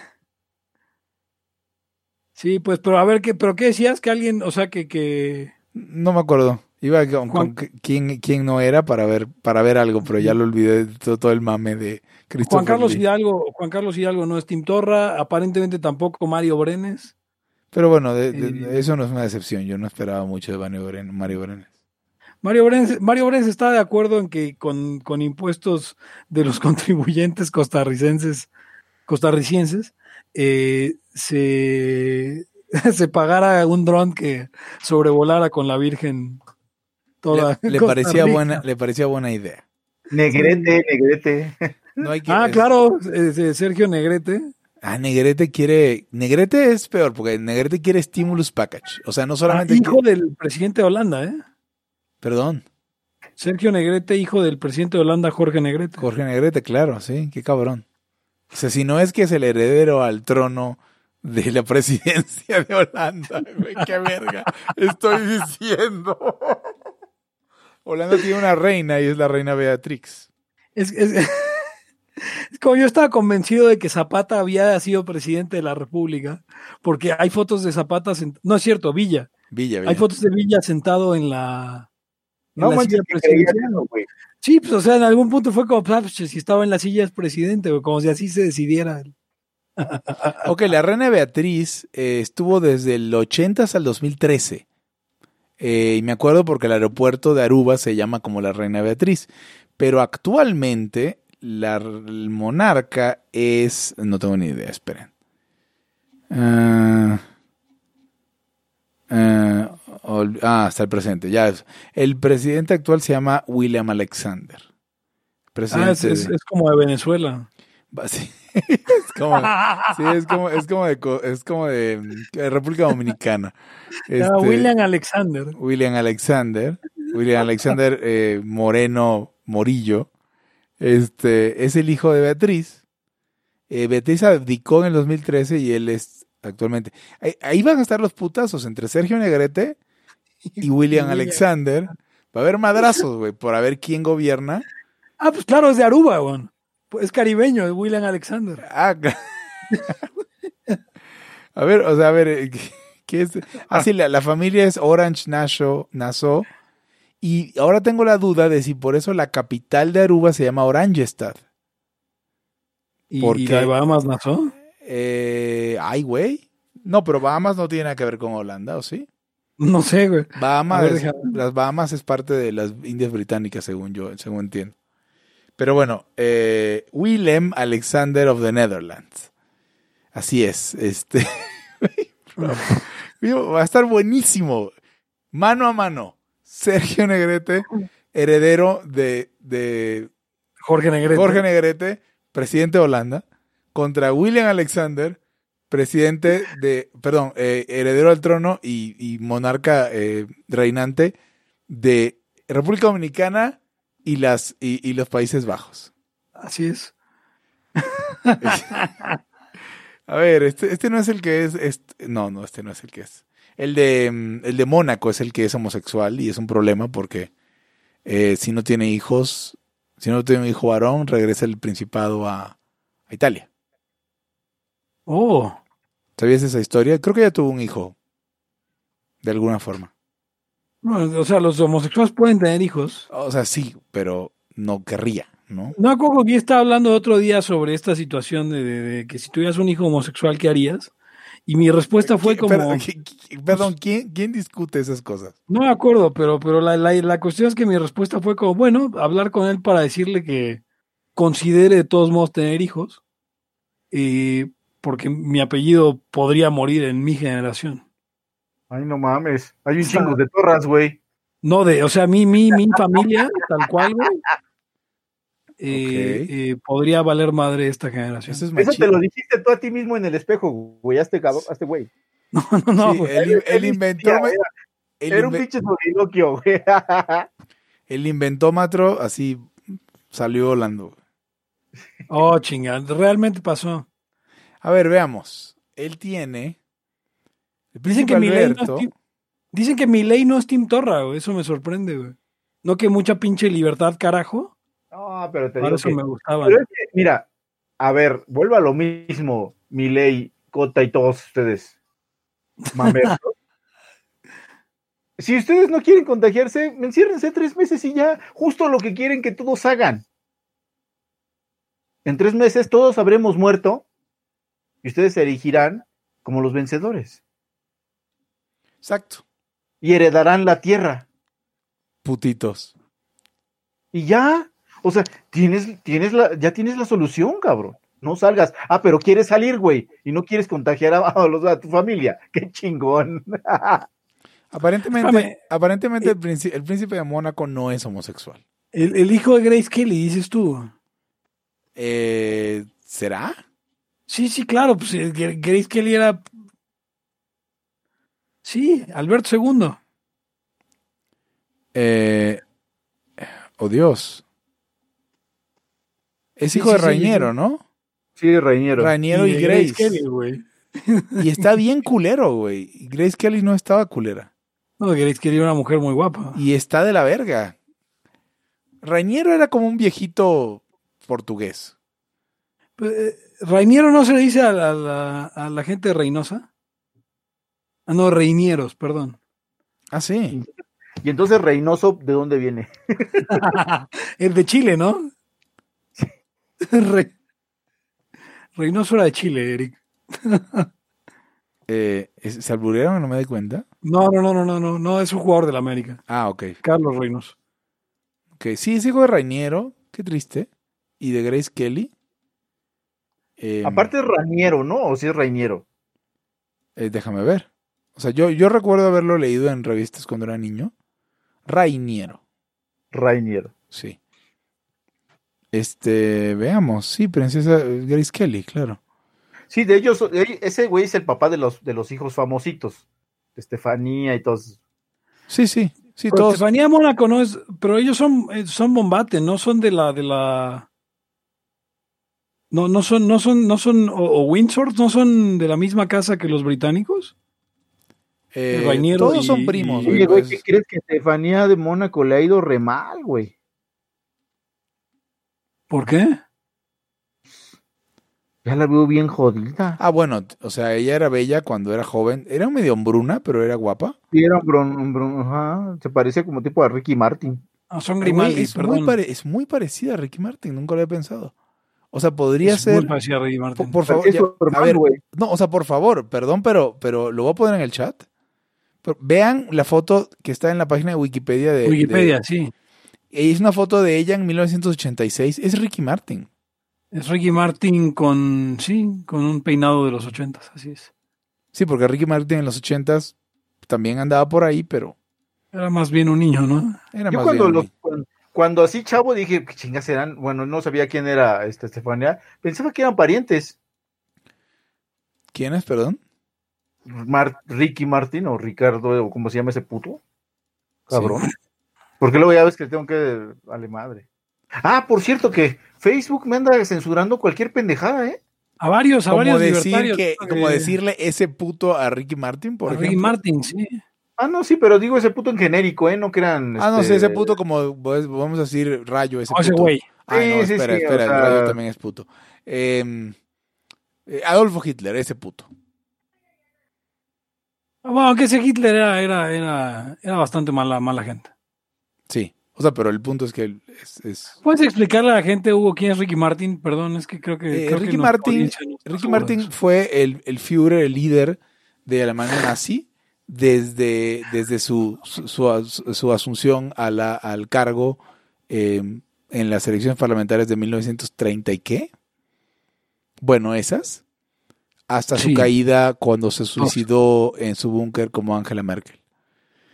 Sí, pues, pero a ver, ¿qué, pero qué decías? Que alguien, o sea, que, que... No me acuerdo. Iba con, con quién, quién no era para ver, para ver algo, pero ya lo olvidé de todo, todo el mame de Christopher Juan Carlos Lee. Hidalgo, Juan Carlos Hidalgo no es Tim Torra, aparentemente tampoco Mario Brenes. Pero bueno, de- de- Eh. eso no es una decepción. Yo no esperaba mucho de Mario Brenes. Mario Brenes. Mario Brenes, Mario está de acuerdo en que con, con impuestos de los contribuyentes costarricenses, costarricenses, eh, se, se pagara un dron que sobrevolara con la Virgen toda. Le, le parecía buena, le parecía buena idea. Negrete, Negrete. No hay que, Ah, es- claro, eh, eh, Sergio Negrete. Ah, Negrete quiere. Negrete es peor, porque Negrete quiere stimulus package. O sea, no Ah, solamente. hijo quiere- del presidente de Holanda, ¿eh? Perdón, Sergio Negrete, hijo del presidente de Holanda, Jorge Negrete. Jorge Negrete, claro, sí, qué cabrón. O sea, si no es que es el heredero al trono de la presidencia de Holanda, güey, qué verga estoy diciendo. Holanda tiene una reina y es la reina Beatrix. Es, es- es como yo estaba convencido de que Zapata había sido presidente de la República, porque hay fotos de Zapata, no es cierto, Villa. Villa, Villa. Hay fotos de Villa sentado en la, No eso, güey. Sí, pues o sea, en algún punto fue como, pues, si estaba en la silla es presidente, güey, como si así se decidiera. Ok, la reina Beatriz eh, estuvo desde el 80 hasta el 2013. Eh, y me acuerdo porque el aeropuerto de Aruba se llama como la reina Beatriz. Pero actualmente la, el monarca es... No tengo ni idea, esperen. Ah, ah, ol- ah, está el presente. Ya, es- el presidente actual se llama William Alexander. Presidente Ah, es, es- de- es como de Venezuela. Sí, es como, sí, es como, es como de, es como de, de República Dominicana. Este, Ah, William Alexander. William Alexander, William Alexander eh, Moreno Morillo, este, es el hijo de Beatriz. Eh, Beatriz abdicó en el 2013 y él es actualmente. Ahí, ahí van a estar los putazos entre Sergio Negrete y William. Alexander. Va a haber madrazos, güey, por a ver quién gobierna. Ah, pues claro, es de Aruba, güey. Pues es caribeño, es William Alexander. Ah, a ver, o sea, a ver, eh, ¿qué- ¿qué es? Ah, sí, la, la familia es Orange Nassau, Nassau. Y ahora tengo la duda de si por eso la capital de Aruba se llama Orangestad. Y, ¿Por y la de Bahamas nació. Eh, ay, güey. No, pero Bahamas no tiene nada que ver con Holanda, ¿o sí? No sé, güey. Bahamas, ver, es- las Bahamas es parte de las Indias Británicas, según yo, según entiendo. Pero bueno, eh, Willem Alexander of the Netherlands. Así es. Este va a estar buenísimo. Mano a mano. Sergio Negrete, heredero de, de Jorge Negrete. Jorge Negrete, presidente de Holanda, contra William Alexander, presidente de, perdón, eh, heredero al trono y, y monarca eh, reinante de República Dominicana y, las, y, y los Países Bajos. Así es. A ver, este, este no es el que es, este- no, no, este no es el que es. El de, mm, el de Mónaco es el que es homosexual y es un problema porque eh, si no tiene hijos, si no tiene un hijo varón, regresa el principado a, a Italia. Oh, ¿Sabías esa historia? Creo que ella tuvo un hijo. De alguna forma. bueno, o sea, los homosexuales pueden tener hijos. O sea, sí, pero no querría, ¿no? No, Coco, aquí estaba hablando otro día sobre esta situación de, de- de que si tuvieras un hijo homosexual, ¿qué harías? Y mi respuesta fue ¿Qui- como... Perdón, qui- qui- perdón, ¿quién, ¿quién discute esas cosas? No me acuerdo, pero, pero la, la, la cuestión es que mi respuesta fue como, bueno, hablar con él para decirle que considere de todos modos tener hijos, eh, porque mi apellido podría morir en mi generación. Ay, no mames. Hay un chingo de torras, güey. No de, o sea, mi, mi, mi familia, tal cual, güey, eh, eh, podría valer madre esta generación. Eso es Eso te lo dijiste tú a ti mismo en el espejo, güey. Hazte cabrón, hazte güey. No, no, no, Sí, güey. él, él inventó, Era, era un pinche soliloquio, güey. el inventómetro así salió volando. Oh, chingada, realmente pasó. A ver, veamos. Él tiene. El Dicen que mi ley no es. Team- Dicen que mi ley no es Team Torra, güey. Eso me sorprende, güey. No que mucha pinche libertad, carajo. No, pero te digo eso que- me gustaba. Pero es que, mira, a ver, vuelvo a lo mismo, Milei, Cota y todos ustedes. Mamertos. si ustedes no quieren contagiarse, enciérrense tres meses y ya, justo lo que quieren que todos hagan. En tres meses todos habremos muerto y ustedes se erigirán como los vencedores Exacto. y heredarán la tierra. Putitos. Y ya, o sea, tienes, tienes la, ya tienes la solución, cabrón. No salgas. Ah, pero quieres salir, güey, y no quieres contagiar a, a los, a tu familia. Qué chingón. Aparentemente, aparentemente el, príncipe, el príncipe de Mónaco no es homosexual. El, el hijo de Grace Kelly, dices tú. Eh, ¿Será? Sí, sí, claro. Pues eh, Gra- Grace Kelly era. Sí, Alberto II. Eh, oh Dios. Es Sí, hijo sí, de sí, Rainiero, sí. ¿no? Sí, Reñero. Rainiero y de Grace. Kelly, güey. Y está bien culero, güey. Y Grace Kelly no estaba culera. No, Grace Kelly era una mujer muy guapa. Y está de la verga. Rainiero era como un viejito portugués. Eh, ¿Rainiero no se le dice a la, a la- a la gente de Reynosa? Ah, no, Reinieros, perdón. Ah, sí. Y entonces Reynoso, ¿de dónde viene? el de Chile, ¿no? Re... Reynoso era de Chile, Eric. Eh, ¿es- ¿Se alburearon no me di cuenta? No, no, no, no, no, no, no, es un jugador de la América. Ah, ok. Carlos Reynoso. Ok, sí, es hijo de Rainiero. Qué triste. Y de Grace Kelly. Eh, Aparte es ¿no? O si es Rainiero. eh, déjame ver. O sea, yo, yo recuerdo haberlo leído en revistas cuando era niño. Rainiero. Rainiero. Sí. Este, veamos. Sí, princesa eh, Grace Kelly, claro. Sí, de ellos, de- ese güey es el papá de los, de los hijos famositos. De Estefanía y todos. Sí, sí. Sí, Pero todos. Estefanía Mónaco no es, pero ellos son, eh, son bombate, no son de la, de la. No, no son, no son, no son, o, o Windsor, no son de la misma casa que los británicos. eh, todos y- son primos. y- güey, Oye, güey, pues. ¿qué crees que Estefanía de Mónaco le ha ido re mal, güey? ¿Por qué? Ya la veo bien jodida. Ah, bueno, o sea, ella era bella cuando era joven. Era medio hombruna, pero era guapa. Sí, era bron- ajá, se parece como tipo a Ricky Martin. Ah, son Grimaldi, es, muy perdón. pare- es muy parecida a Ricky Martin, nunca lo había pensado. O sea, podría Es ser. muy parecida a Ricky Martin. Por, por favor, ya- a ver, no, o sea, por favor, perdón, pero, pero lo voy a poner en el chat. Pero vean la foto que está en la página de Wikipedia de. Wikipedia, de- sí. es una foto de ella en 1986. Es Ricky Martin. Es Ricky Martin con, sí, con un peinado de los ochentas, así es. Sí, porque Ricky Martin en los 80s también andaba por ahí, pero Era más bien un niño, ¿no? era Yo más cuando, bien los- un- cuando, cuando así chavo dije, ¿qué chingas eran? Bueno, no sabía quién era esta Estefanía. Pensaba que eran parientes. ¿Quién es, perdón? Mar- Ricky Martin o Ricardo, o como se llama ese puto. Cabrón. Porque luego ya ves que tengo que. Vale madre. Ah, por cierto que Facebook me anda censurando cualquier pendejada, ¿eh? A varios, a Como, varios decir libertarios. que, como decirle ese puto a Ricky Martin, por a Ricky. Martin, sí. Ah, no, sí, pero digo ese puto en genérico, ¿eh? No crean. Ah, no este, sé, ese puto como, pues, vamos a decir, rayo, ese O ese puto. güey. Ah, no, Sí, sí, espera, sí, espera, o sea- rayo también es puto. Eh, eh, Adolfo Hitler, ese puto. Ah, Bueno, que ese Hitler era, era, era, era bastante mala, mala gente. Sí. O sea, pero el punto es que es, es- ¿Puedes explicarle a la gente, Hugo, quién es Ricky Martin? Perdón, es que creo que. Eh, creo Ricky Martin, no Ricky Martin fue el, el Führer, el líder de Alemania nazi desde, desde su, su, su as- su asunción a la, al cargo eh, en las elecciones parlamentarias de 1930 y qué. Bueno, esas. Hasta su caída cuando se suicidó en su búnker como Angela Merkel.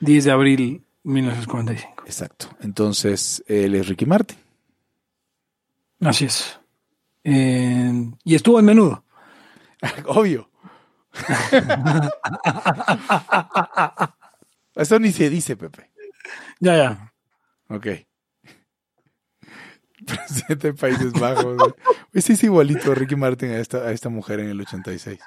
10 de abril 1945. Exacto. Entonces, él es Ricky Martin. Así es. Eh, y estuvo en menudo. Obvio. Eso ni se dice, Pepe. Ya, ya. Ok. Presidente de Países Bajos. Ese es igualito Ricky Martin a esta, a esta mujer en el 86.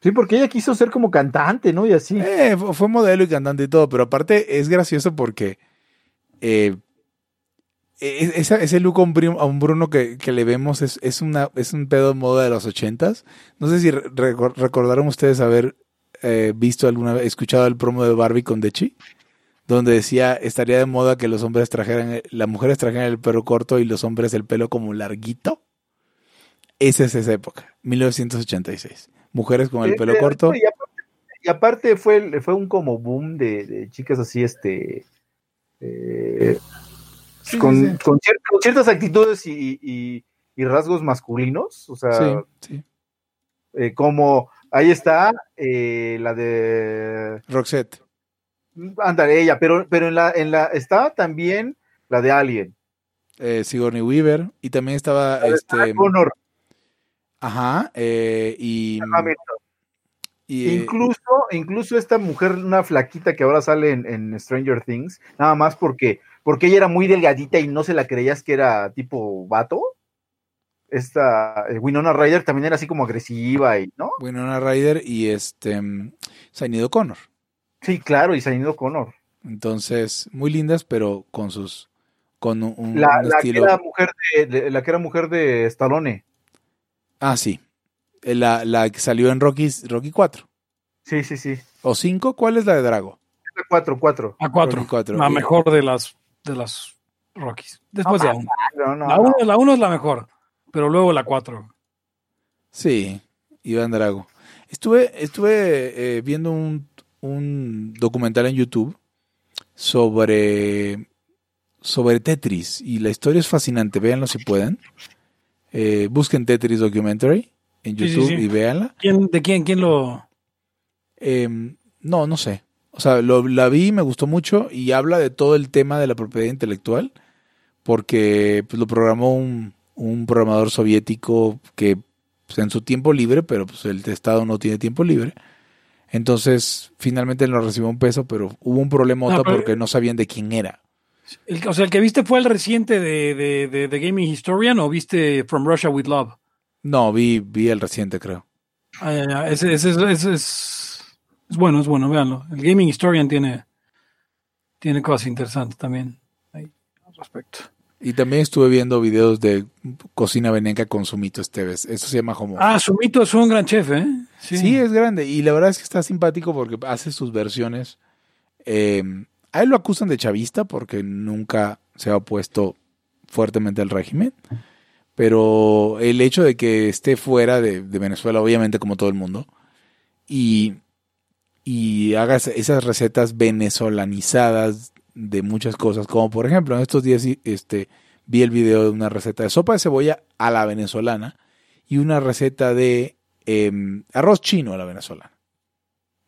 Sí, porque ella quiso ser como cantante, ¿no? Y así. Eh, fu- fue modelo y cantante y todo, pero aparte es gracioso porque eh, e- esa- ese look a un Bruno que, que le vemos es, es, una, es un pedo de moda de los 80s. No sé si re- recor- recordaron ustedes haber eh, visto alguna vez, escuchado el promo de Barbie con Dechi, donde decía estaría de moda que los hombres trajeran, las mujeres trajeran el pelo corto y los hombres el pelo como larguito. Esa es esa época, 1986. Mujeres con el Eh, pelo eh, corto. Y aparte, y aparte fue, fue un como boom de, de chicas así, este. Sí, con, sí, sí. con cier- con ciertas actitudes y, y- y rasgos masculinos. O sea, Sí, sí. eh, como ahí está eh, la de. Roxette. Ándale, ella, pero, pero en la, en la. Está también la de Alien. eh, Sigourney Weaver y también estaba La este Connor, ajá eh, y, Incluso, incluso esta mujer, una flaquita que ahora sale en, en Stranger Things, nada más porque, porque ella era muy delgadita y no se la creías que era tipo vato. Esta eh, Winona Ryder también era así como agresiva y, ¿no? Winona Ryder y este Sinead O'Connor Sí, claro, y Sinead O'Connor. entonces muy lindas pero con sus con un, un La, la que era mujer de, de- la que era mujer de Stallone. ah sí Eh, la, la que salió en Rocky Rocky 4 Sí, sí, sí. o 5 ¿cuál es la de Drago? la 4, 4. A 4. Rocky cuatro. La mejor de las, de las Rockies. Después de la 1. No, no, La no. 1 la uno es la mejor, pero luego la 4. Sí, Iván Drago. Estuve, estuve eh, viendo un, un documental en YouTube sobre, sobre Tetris y la historia es fascinante. Véanlo si pueden. Eh, busquen Tetris Documentary en Sí, sí, YouTube sí. y véanla. ¿Quién, ¿De quién? ¿Quién lo...? Eh, no, no sé. O sea, lo, la vi, me gustó mucho y habla de todo el tema de la propiedad intelectual porque pues, lo programó un, un programador soviético que pues, en su tiempo libre, pero pues el Estado no tiene tiempo libre. Entonces, finalmente no recibió un peso, pero hubo un problema No, porque no sabían de quién era. El, o sea, el que viste fue el reciente de, de, de, de Gaming Historian o viste From Russia with Love? No, vi, vi el reciente, creo. Ah, ya, ya. Ese, ese, ese- ese es, es bueno, es bueno, véanlo. El Gaming Historian tiene, tiene cosas interesantes también ahí, al respecto. Y también estuve viendo videos de cocina veneca con Sumito Esteves. Eso se llama como... Ah, Sumito es un gran chef, ¿eh? Sí. es grande. Y la verdad es que está simpático porque hace sus versiones. Eh, a él lo acusan de chavista porque nunca se ha opuesto fuertemente al régimen. Pero el hecho de que esté fuera de, de Venezuela, obviamente como todo el mundo, y, y haga es- esas recetas venezolanizadas de muchas cosas, como por ejemplo en estos días este, vi el video de una receta de sopa de cebolla a la venezolana y una receta de em, arroz chino a la venezolana.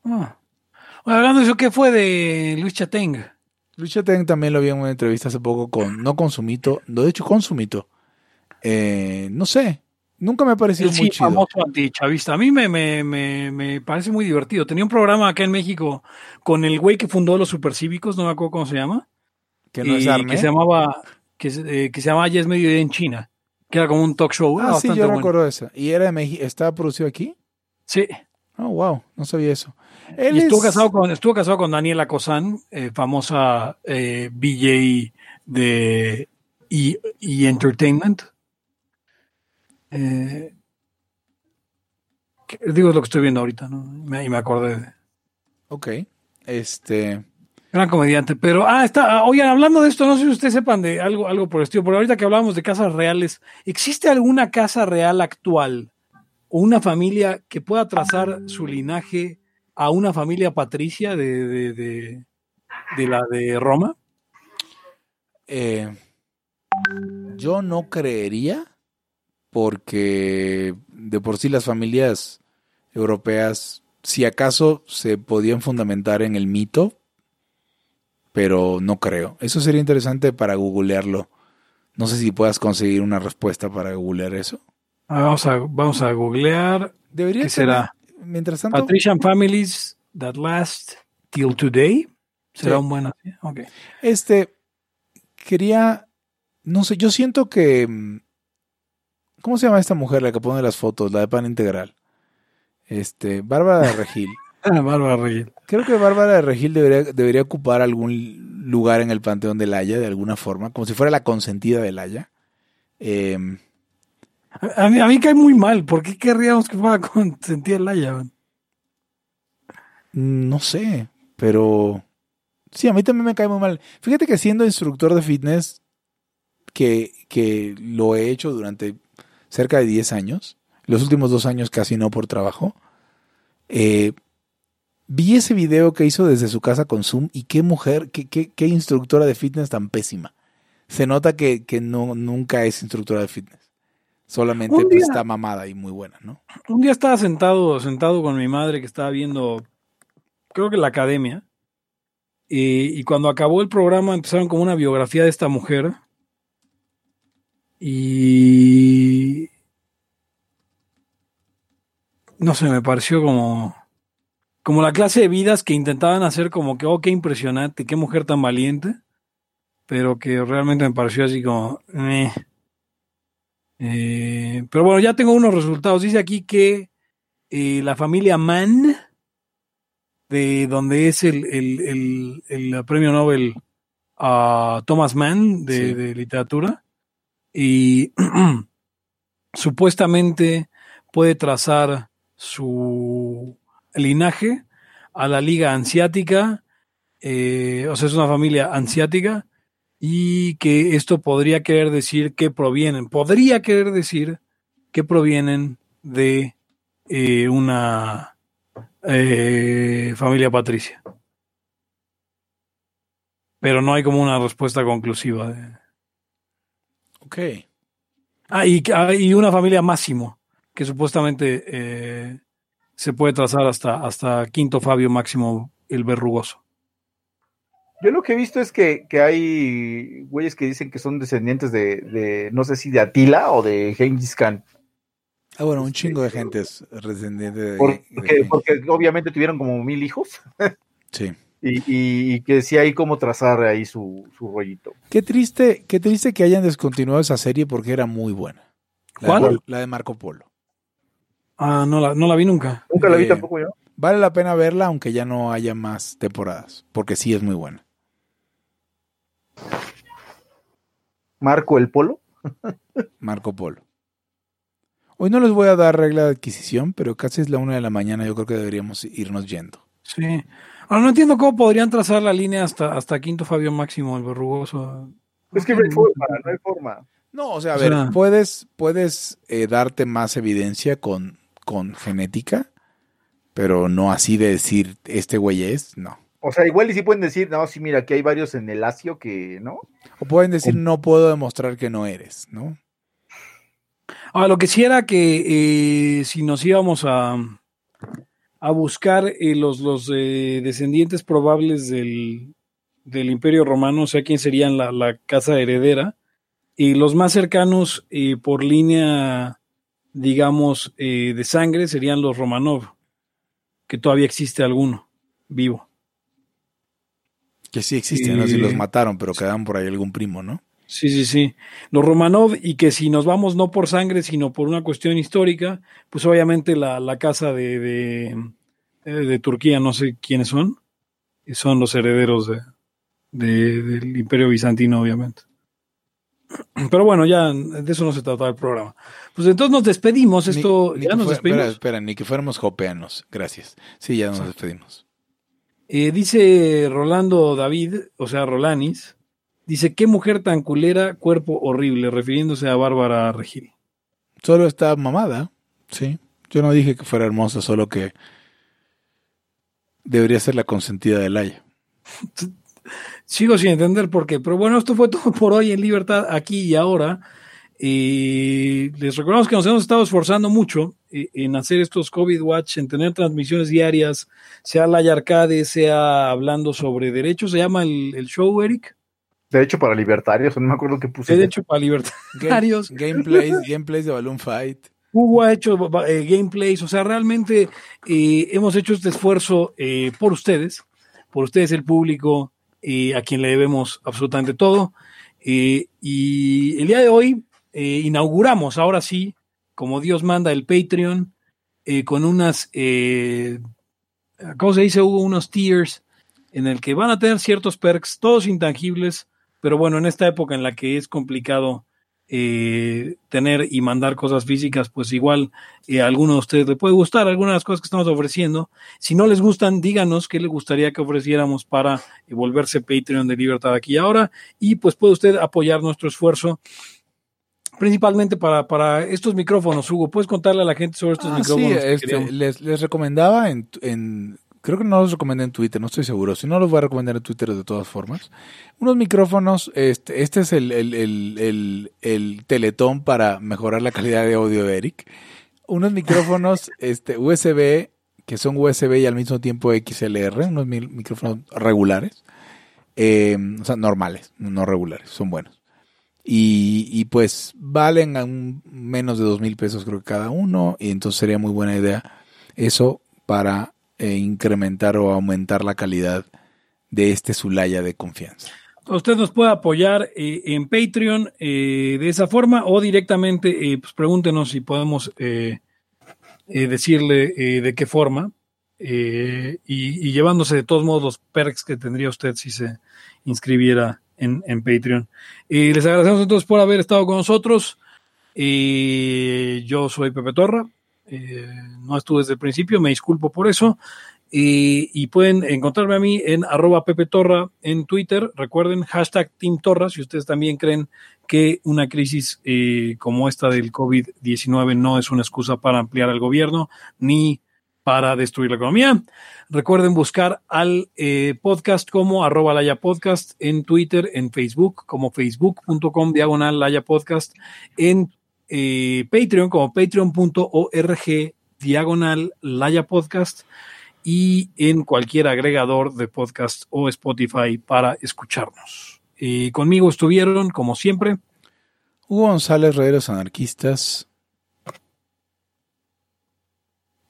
Ah. Bueno, hablando de eso, ¿qué fue de Luis Chateng? Luis Chatén también lo vi en una entrevista hace poco con, no con Sumito, no, de hecho con Sumito. Eh, no sé, nunca me ha parecido El muy sí, chido. famoso antichavista. A mí me, me, me, me parece muy divertido. Tenía un programa acá en México con el güey que fundó los supercívicos, no me acuerdo cómo se llama. Que no es que se llamaba que, eh, que se llamaba Ya es mediodía en China, que era como un talk show. Ah, sí, yo bueno. recuerdo esa. ¿Y era de México? ¿Estaba producido aquí? Sí. Oh, wow, no sabía eso. Él Y estuvo es- casado con, estuvo casado con Daniela Cosán, eh, famosa eh, BJ de E, E Entertainment. Eh, digo lo que estoy viendo ahorita, ¿no? Me- Y me acordé de. Ok, este... Gran comediante, pero ah, está, ah, oigan, hablando de esto, no sé si ustedes sepan de algo, algo por el estilo, porque ahorita que hablábamos de casas reales, ¿existe alguna casa real actual o una familia que pueda trazar su linaje a una familia patricia de, de, de, de la de Roma? Eh, yo no creería, porque de por sí las familias europeas, si acaso se podían fundamentar en el mito, pero no creo. Eso sería interesante para googlearlo. No sé si puedas conseguir una respuesta para googlear eso. Ah, Vamos a, vamos a googlear. Debería ¿Qué ser- será? Mientras tanto, Patrician families that last till today. ¿Será Sí. un buen así? Ok. Este, quería, no sé, yo siento que, mm, ¿cómo se llama esta mujer la que pone las fotos, la de pan integral? Este, Bárbara de Regil. Ah, Bárbara Regil. Creo que Bárbara de Regil debería, debería ocupar algún lugar en el Panteón del Haya, de alguna forma, como si fuera la consentida del Haya. Eh, A, a mí, a mí cae muy mal. ¿Por qué querríamos que fuera con sentía Laya? man? no sé, pero sí, a mí también me cae muy mal. Fíjate que siendo instructor de fitness, que, que lo he hecho durante cerca de 10 años, los últimos dos años casi no por trabajo, eh, vi ese video que hizo desde su casa con Zoom y qué mujer, qué, qué, qué instructora de fitness tan pésima. Se nota que, que no, nunca es instructora de fitness. Solamente pues, está mamada y muy buena, ¿no? Un día estaba sentado, sentado con mi madre que estaba viendo, creo que la academia. Y, y cuando acabó el programa empezaron como una biografía de esta mujer. Y no sé, me pareció como como la clase de vidas que intentaban hacer como que, oh, qué impresionante, qué mujer tan valiente, pero que realmente me pareció así como. Eh, pero bueno, ya tengo unos resultados. Dice aquí que eh, la familia Mann, de donde es el, el- el- el premio Nobel a Thomas Mann de, Sí. de literatura, y supuestamente puede trazar su linaje a la Liga Ansiática eh, o sea, es una familia ansiática y que esto podría querer decir que provienen, podría querer decir que provienen de eh, una eh, familia patricia. Pero no hay como una respuesta conclusiva. de- Ok. Ah, y, que- ah, y una familia máximo, que supuestamente eh, se puede trazar hasta, hasta Quinto Fabio Máximo el Verrugoso. Yo lo que he visto es que, que hay güeyes que dicen que son descendientes de, de, no sé si de Atila o de Genghis Khan. Ah, bueno, un chingo de gente es descendiente de... Porque, de- porque obviamente tuvieron como mil hijos. Sí. Y, y- y que sí hay como trazar ahí su, su rollito. Qué triste, qué triste que hayan descontinuado esa serie porque era muy buena. La ¿Cuál? de- la de Marco Polo. Ah, no la, no la vi nunca. Nunca la vi Eh, tampoco yo. Vale la pena verla aunque ya no haya más temporadas, porque sí es muy buena. Marco el Polo. Marco Polo. Hoy no les voy a dar regla de adquisición, pero casi es la una de la mañana, yo creo que deberíamos irnos yendo. Sí. Ahora no entiendo cómo podrían trazar la línea hasta, hasta Quinto Fabio Máximo el Verrugoso. Es que no hay forma, no hay forma. No, o sea, a O ver, sea- puedes, puedes eh, darte más evidencia con, con genética, pero no así de decir este güey es, no. O sea, igual y sí pueden decir, no, sí, mira, aquí hay varios en el Asio que, ¿no? O pueden decir no puedo demostrar que no eres, ¿no? Ah, lo que sí era que eh, si nos íbamos a, a buscar eh, los, los eh, descendientes probables del, del Imperio Romano, o sea, quién serían la, la casa heredera, y los más cercanos eh, por línea, digamos, eh, de sangre serían los Romanov, que todavía existe alguno vivo. Que sí existen, ¿no? Si Sí. los mataron, pero quedaban por ahí algún primo, ¿no? Sí, sí, sí. Los Romanov, y que si nos vamos no por sangre, sino por una cuestión histórica, pues obviamente la, la casa de, de, eh, de Turquía, no sé quiénes son, y son los herederos de, de- del Imperio Bizantino, obviamente. Pero bueno, ya de eso no se trataba el programa. Pues entonces nos despedimos. Esto, ni ya nos despedimos. Espera, espera, ni que fuéramos hopeanos. Gracias. Sí, ya nos despedimos. Eh, dice Rolando David, o sea, Rolanis, dice, qué mujer tan culera, cuerpo horrible, refiriéndose a Bárbara Regil. Solo está mamada, sí. Yo no dije que fuera hermosa, solo que debería ser la consentida de Laia. Sigo sin entender por qué, pero bueno, esto fue todo por hoy en Libertad, aquí y ahora. Y les recordamos que nos hemos estado esforzando mucho eh, en hacer estos COVID Watch, en tener transmisiones diarias, sea la Arcade, sea hablando sobre derechos. Se llama el, el show, Eric. De hecho, para libertarios, no me acuerdo qué puse. Derecho para libertarios. Game- gameplays, gameplays de Balloon Fight. Hugo ha hecho eh, gameplays, o sea, realmente eh, hemos hecho este esfuerzo eh, por ustedes, por ustedes el público, eh, a quien le debemos absolutamente todo. Eh, y el día de hoy eh, inauguramos, ahora sí, como Dios manda, el Patreon, eh, con unas, eh, ¿cómo se dice, Hugo? Unos tiers en el que van a tener ciertos perks, todos intangibles, pero bueno, en esta época en la que es complicado eh, tener y mandar cosas físicas, pues igual eh, a alguno de ustedes le puede gustar algunas de las cosas que estamos ofreciendo. Si no les gustan, díganos qué les gustaría que ofreciéramos para eh, volverse Patreon de Libertad aquí y ahora. Y pues puede usted apoyar nuestro esfuerzo. Principalmente para, para estos micrófonos, Hugo. ¿Puedes contarle a la gente sobre estos Ah, sí, micrófonos? que este, les, les recomendaba en, en- Creo que no los recomendé en Twitter, no estoy seguro. Si no, los voy a recomendar en Twitter de todas formas. Unos micrófonos, este, este es el, el, el, el, el teletón para mejorar la calidad de audio de Eric. Unos micrófonos este, USB, que son USB y al mismo tiempo XLR, unos micrófonos regulares. Eh, o sea, normales, no regulares, son buenos. Y, y pues valen a un- menos de dos mil pesos creo que cada uno. Y entonces sería muy buena idea eso para eh, incrementar o aumentar la calidad de este Zulaya de confianza. Usted nos puede apoyar eh, en Patreon eh, de esa forma o directamente, eh, pues pregúntenos si podemos decirle de qué forma y, llevándose de todos modos los perks que tendría usted si se inscribiera en, en Patreon. Les agradecemos entonces por haber estado con nosotros. Yo soy Pepe Torra. Eh, no estuve desde el principio, me disculpo por eso. Y, pueden encontrarme a mí en arroba Pepe Torra en Twitter. Recuerden, hashtag Team Torra, si ustedes también creen que una crisis eh, como esta del COVID-19 no es una excusa para ampliar el gobierno ni para destruir la economía. Recuerden buscar al eh, podcast como arroba Laya Podcast en Twitter, en Facebook, como facebook.com diagonal Laya Podcast, en eh, Patreon como patreon.org diagonal Laya Podcast y en cualquier agregador de podcast o Spotify para escucharnos. Eh, conmigo estuvieron, como siempre, Hugo González, Rederos Anarquistas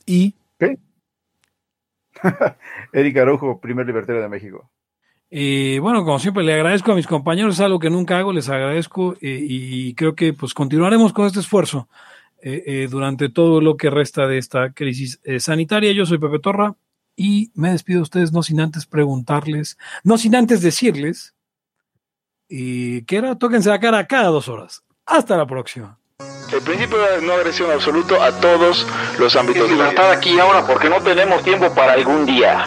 y Eric Araujo, primer libertario de México. Eh, bueno, como siempre, le agradezco a mis compañeros, es algo que nunca hago, les agradezco eh, y creo que pues continuaremos con este esfuerzo eh, eh, durante todo lo que resta de esta crisis sanitaria. Yo soy Pepe Torra y me despido de ustedes no sin antes preguntarles, no sin antes decirles que era tóquense la cara cada dos horas. Hasta la próxima. El principio de no agresión absoluto a todos los ámbitos la libertad aquí ahora porque no tenemos tiempo para algún día.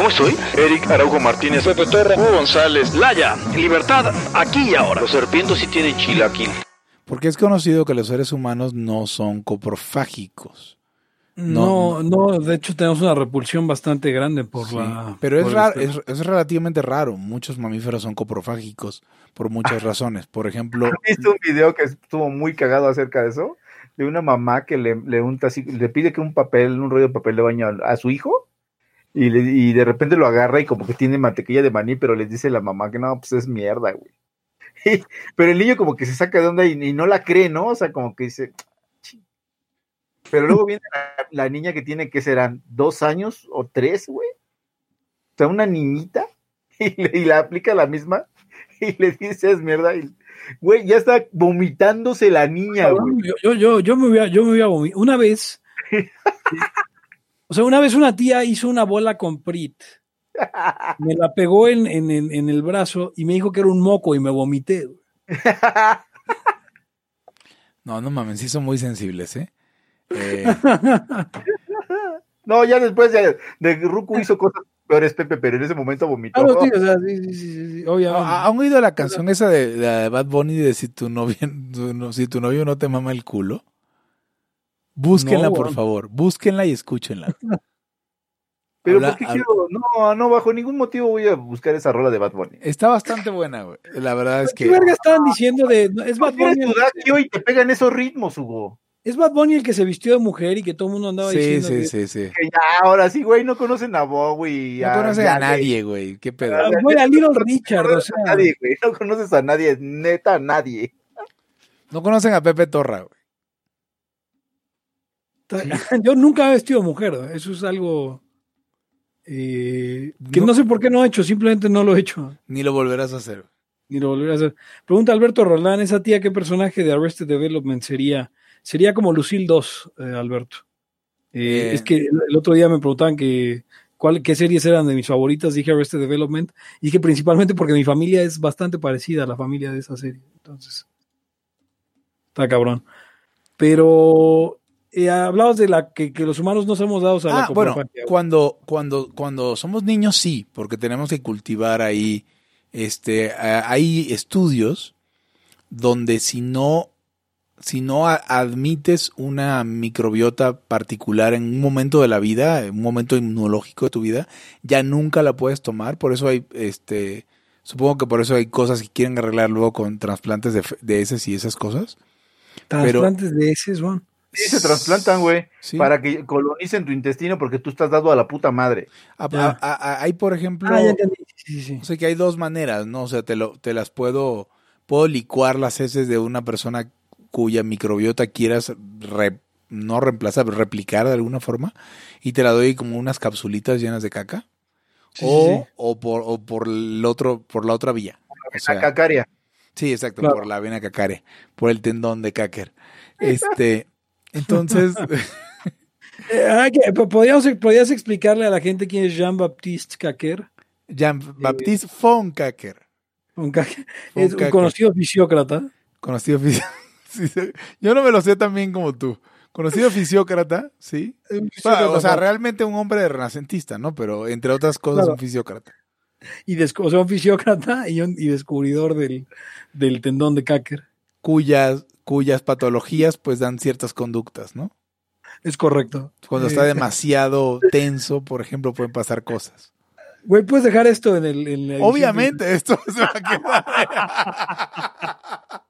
¿Cómo estoy? Eric Araujo Martínez, Pepe Torre, Hugo González, Laya, libertad aquí y ahora. Los serpientes sí tienen chilaquil. porque es conocido que los seres humanos no son coprofágicos. No, no, de hecho tenemos una repulsión bastante grande por Sí, la... pero es, raro, es, es relativamente raro. Muchos mamíferos son coprofágicos por muchas razones. Por ejemplo, ¿Viste un video que estuvo muy cagado acerca de eso? De una mamá que le, le unta así, le pide que un papel, un rollo de papel de baño a, a su hijo y, le- y de repente lo agarra y como que tiene mantequilla de maní, pero les dice la mamá que no, pues es mierda, güey. Y- pero el niño como que se saca de onda y, y no la cree, ¿no? O sea, como que dice... Pero luego viene la, la niña que tiene que serán dos años o tres, güey. O sea, una niñita y le, y la aplica la misma y le dice es mierda y güey, ya está vomitándose la niña, güey. Yo, yo, yo, yo me voy a, yo me voy a vomi- Una vez, o sea, una vez una tía hizo una bola con Prit, me la pegó en, en, en, en el brazo y me dijo que era un moco y me vomité. no, no mames, sí son muy sensibles, ¿eh? Eh, No, ya después ya de Ruku hizo cosas peores, Pepe, pero en ese momento vomitó. Claro, sí, o sea, sí, sí, sí, sí, obviamente. ¿ha- ¿Han oído la canción esa de, de Bad Bunny de si tu novio, tu- no- si tu novio no te mama el culo? Búsquenla, No, por favor. Búsquenla y escúchenla. pero habla- ¿por qué habla- quiero? No, no, bajo ningún motivo voy a buscar esa rola de Bad Bunny. Está bastante buena, güey. La verdad es ¿Qué que... verga estaban diciendo de.? no, Es Bad, ¿Por qué Bunny el, Sudakio y te pegan esos ritmos, Hugo? es Bad Bunny el que se vistió de mujer y que todo el mundo andaba Sí, diciendo. sí, que- sí, sí. Que ya, ahora sí, güey, no conocen a Bowie. No conocen a nadie, güey. ¿Qué pedo? Ah, güey, a Little Richard, No o conoces a sea. nadie, güey. No conoces a nadie, neta, a nadie. No conocen a Pepe Torra, güey. Yo nunca he vestido mujer, eso es algo eh, que No. no. sé por qué no he hecho, simplemente no lo he hecho, Ni lo volverás a hacer. ni lo volveré a hacer. Pregunta Alberto Roldán, esa tía, ¿qué personaje de Arrested Development sería? Sería como Lucille 2, eh, Alberto. Eh, Eh. Es que el el otro día me preguntaban que cuál, qué series eran de mis favoritas, dije Arrested Development, y dije principalmente porque mi familia es bastante parecida a la familia de esa serie, entonces está cabrón. Pero eh, hablabas de la que, que los humanos no somos dados a la Ah, bueno, cuando, cuando, cuando somos niños sí, porque tenemos que cultivar ahí, este, hay estudios donde si no, si no admites una microbiota particular en un momento de la vida, en un momento inmunológico de tu vida, ya nunca la puedes tomar, por eso hay, este, supongo que por eso hay cosas que quieren arreglar luego con trasplantes de, de heces y esas cosas. Trasplantes de heces, Juan. Sí, se trasplantan, güey, Sí. para que colonicen tu intestino porque tú estás dado a la puta madre. A- Ya. a- a- hay, por ejemplo, Ah, ya entendí. Sí, o sea que hay dos maneras, ¿no? O sea, te, lo, te las puedo, puedo licuar las heces de una persona cuya microbiota quieras re- no reemplazar, pero replicar de alguna forma, y te la doy como unas capsulitas llenas de caca. Sí, o, o por, o por el otro, por la otra vía. O La sea, cacaria. Sí, exacto, Claro. por la vena cacare, por el tendón de cacker. Este, entonces, Eh, ah, que- po- ¿podríamos- ¿Podrías explicarle a la gente quién es Jean-Baptiste Caquer? Jean-Baptiste von Caquer. Von Es un conocido fisiócrata. conocido fisi- sí, sí. Yo no me lo sé tan bien como tú. Conocido fisiócrata, sí. Fisiócrata o sea, realmente un hombre renacentista, ¿no? Pero entre otras cosas, Claro. un fisiócrata. y o sea, un fisiócrata y, un, y descubridor del, del tendón de Cacker. Cuyas, cuyas patologías pues dan ciertas conductas, ¿no? Es correcto. Cuando Eh, está demasiado tenso, por ejemplo, pueden pasar cosas. Güey, puedes dejar esto en el. en la edición Obviamente, esto se va a quedar.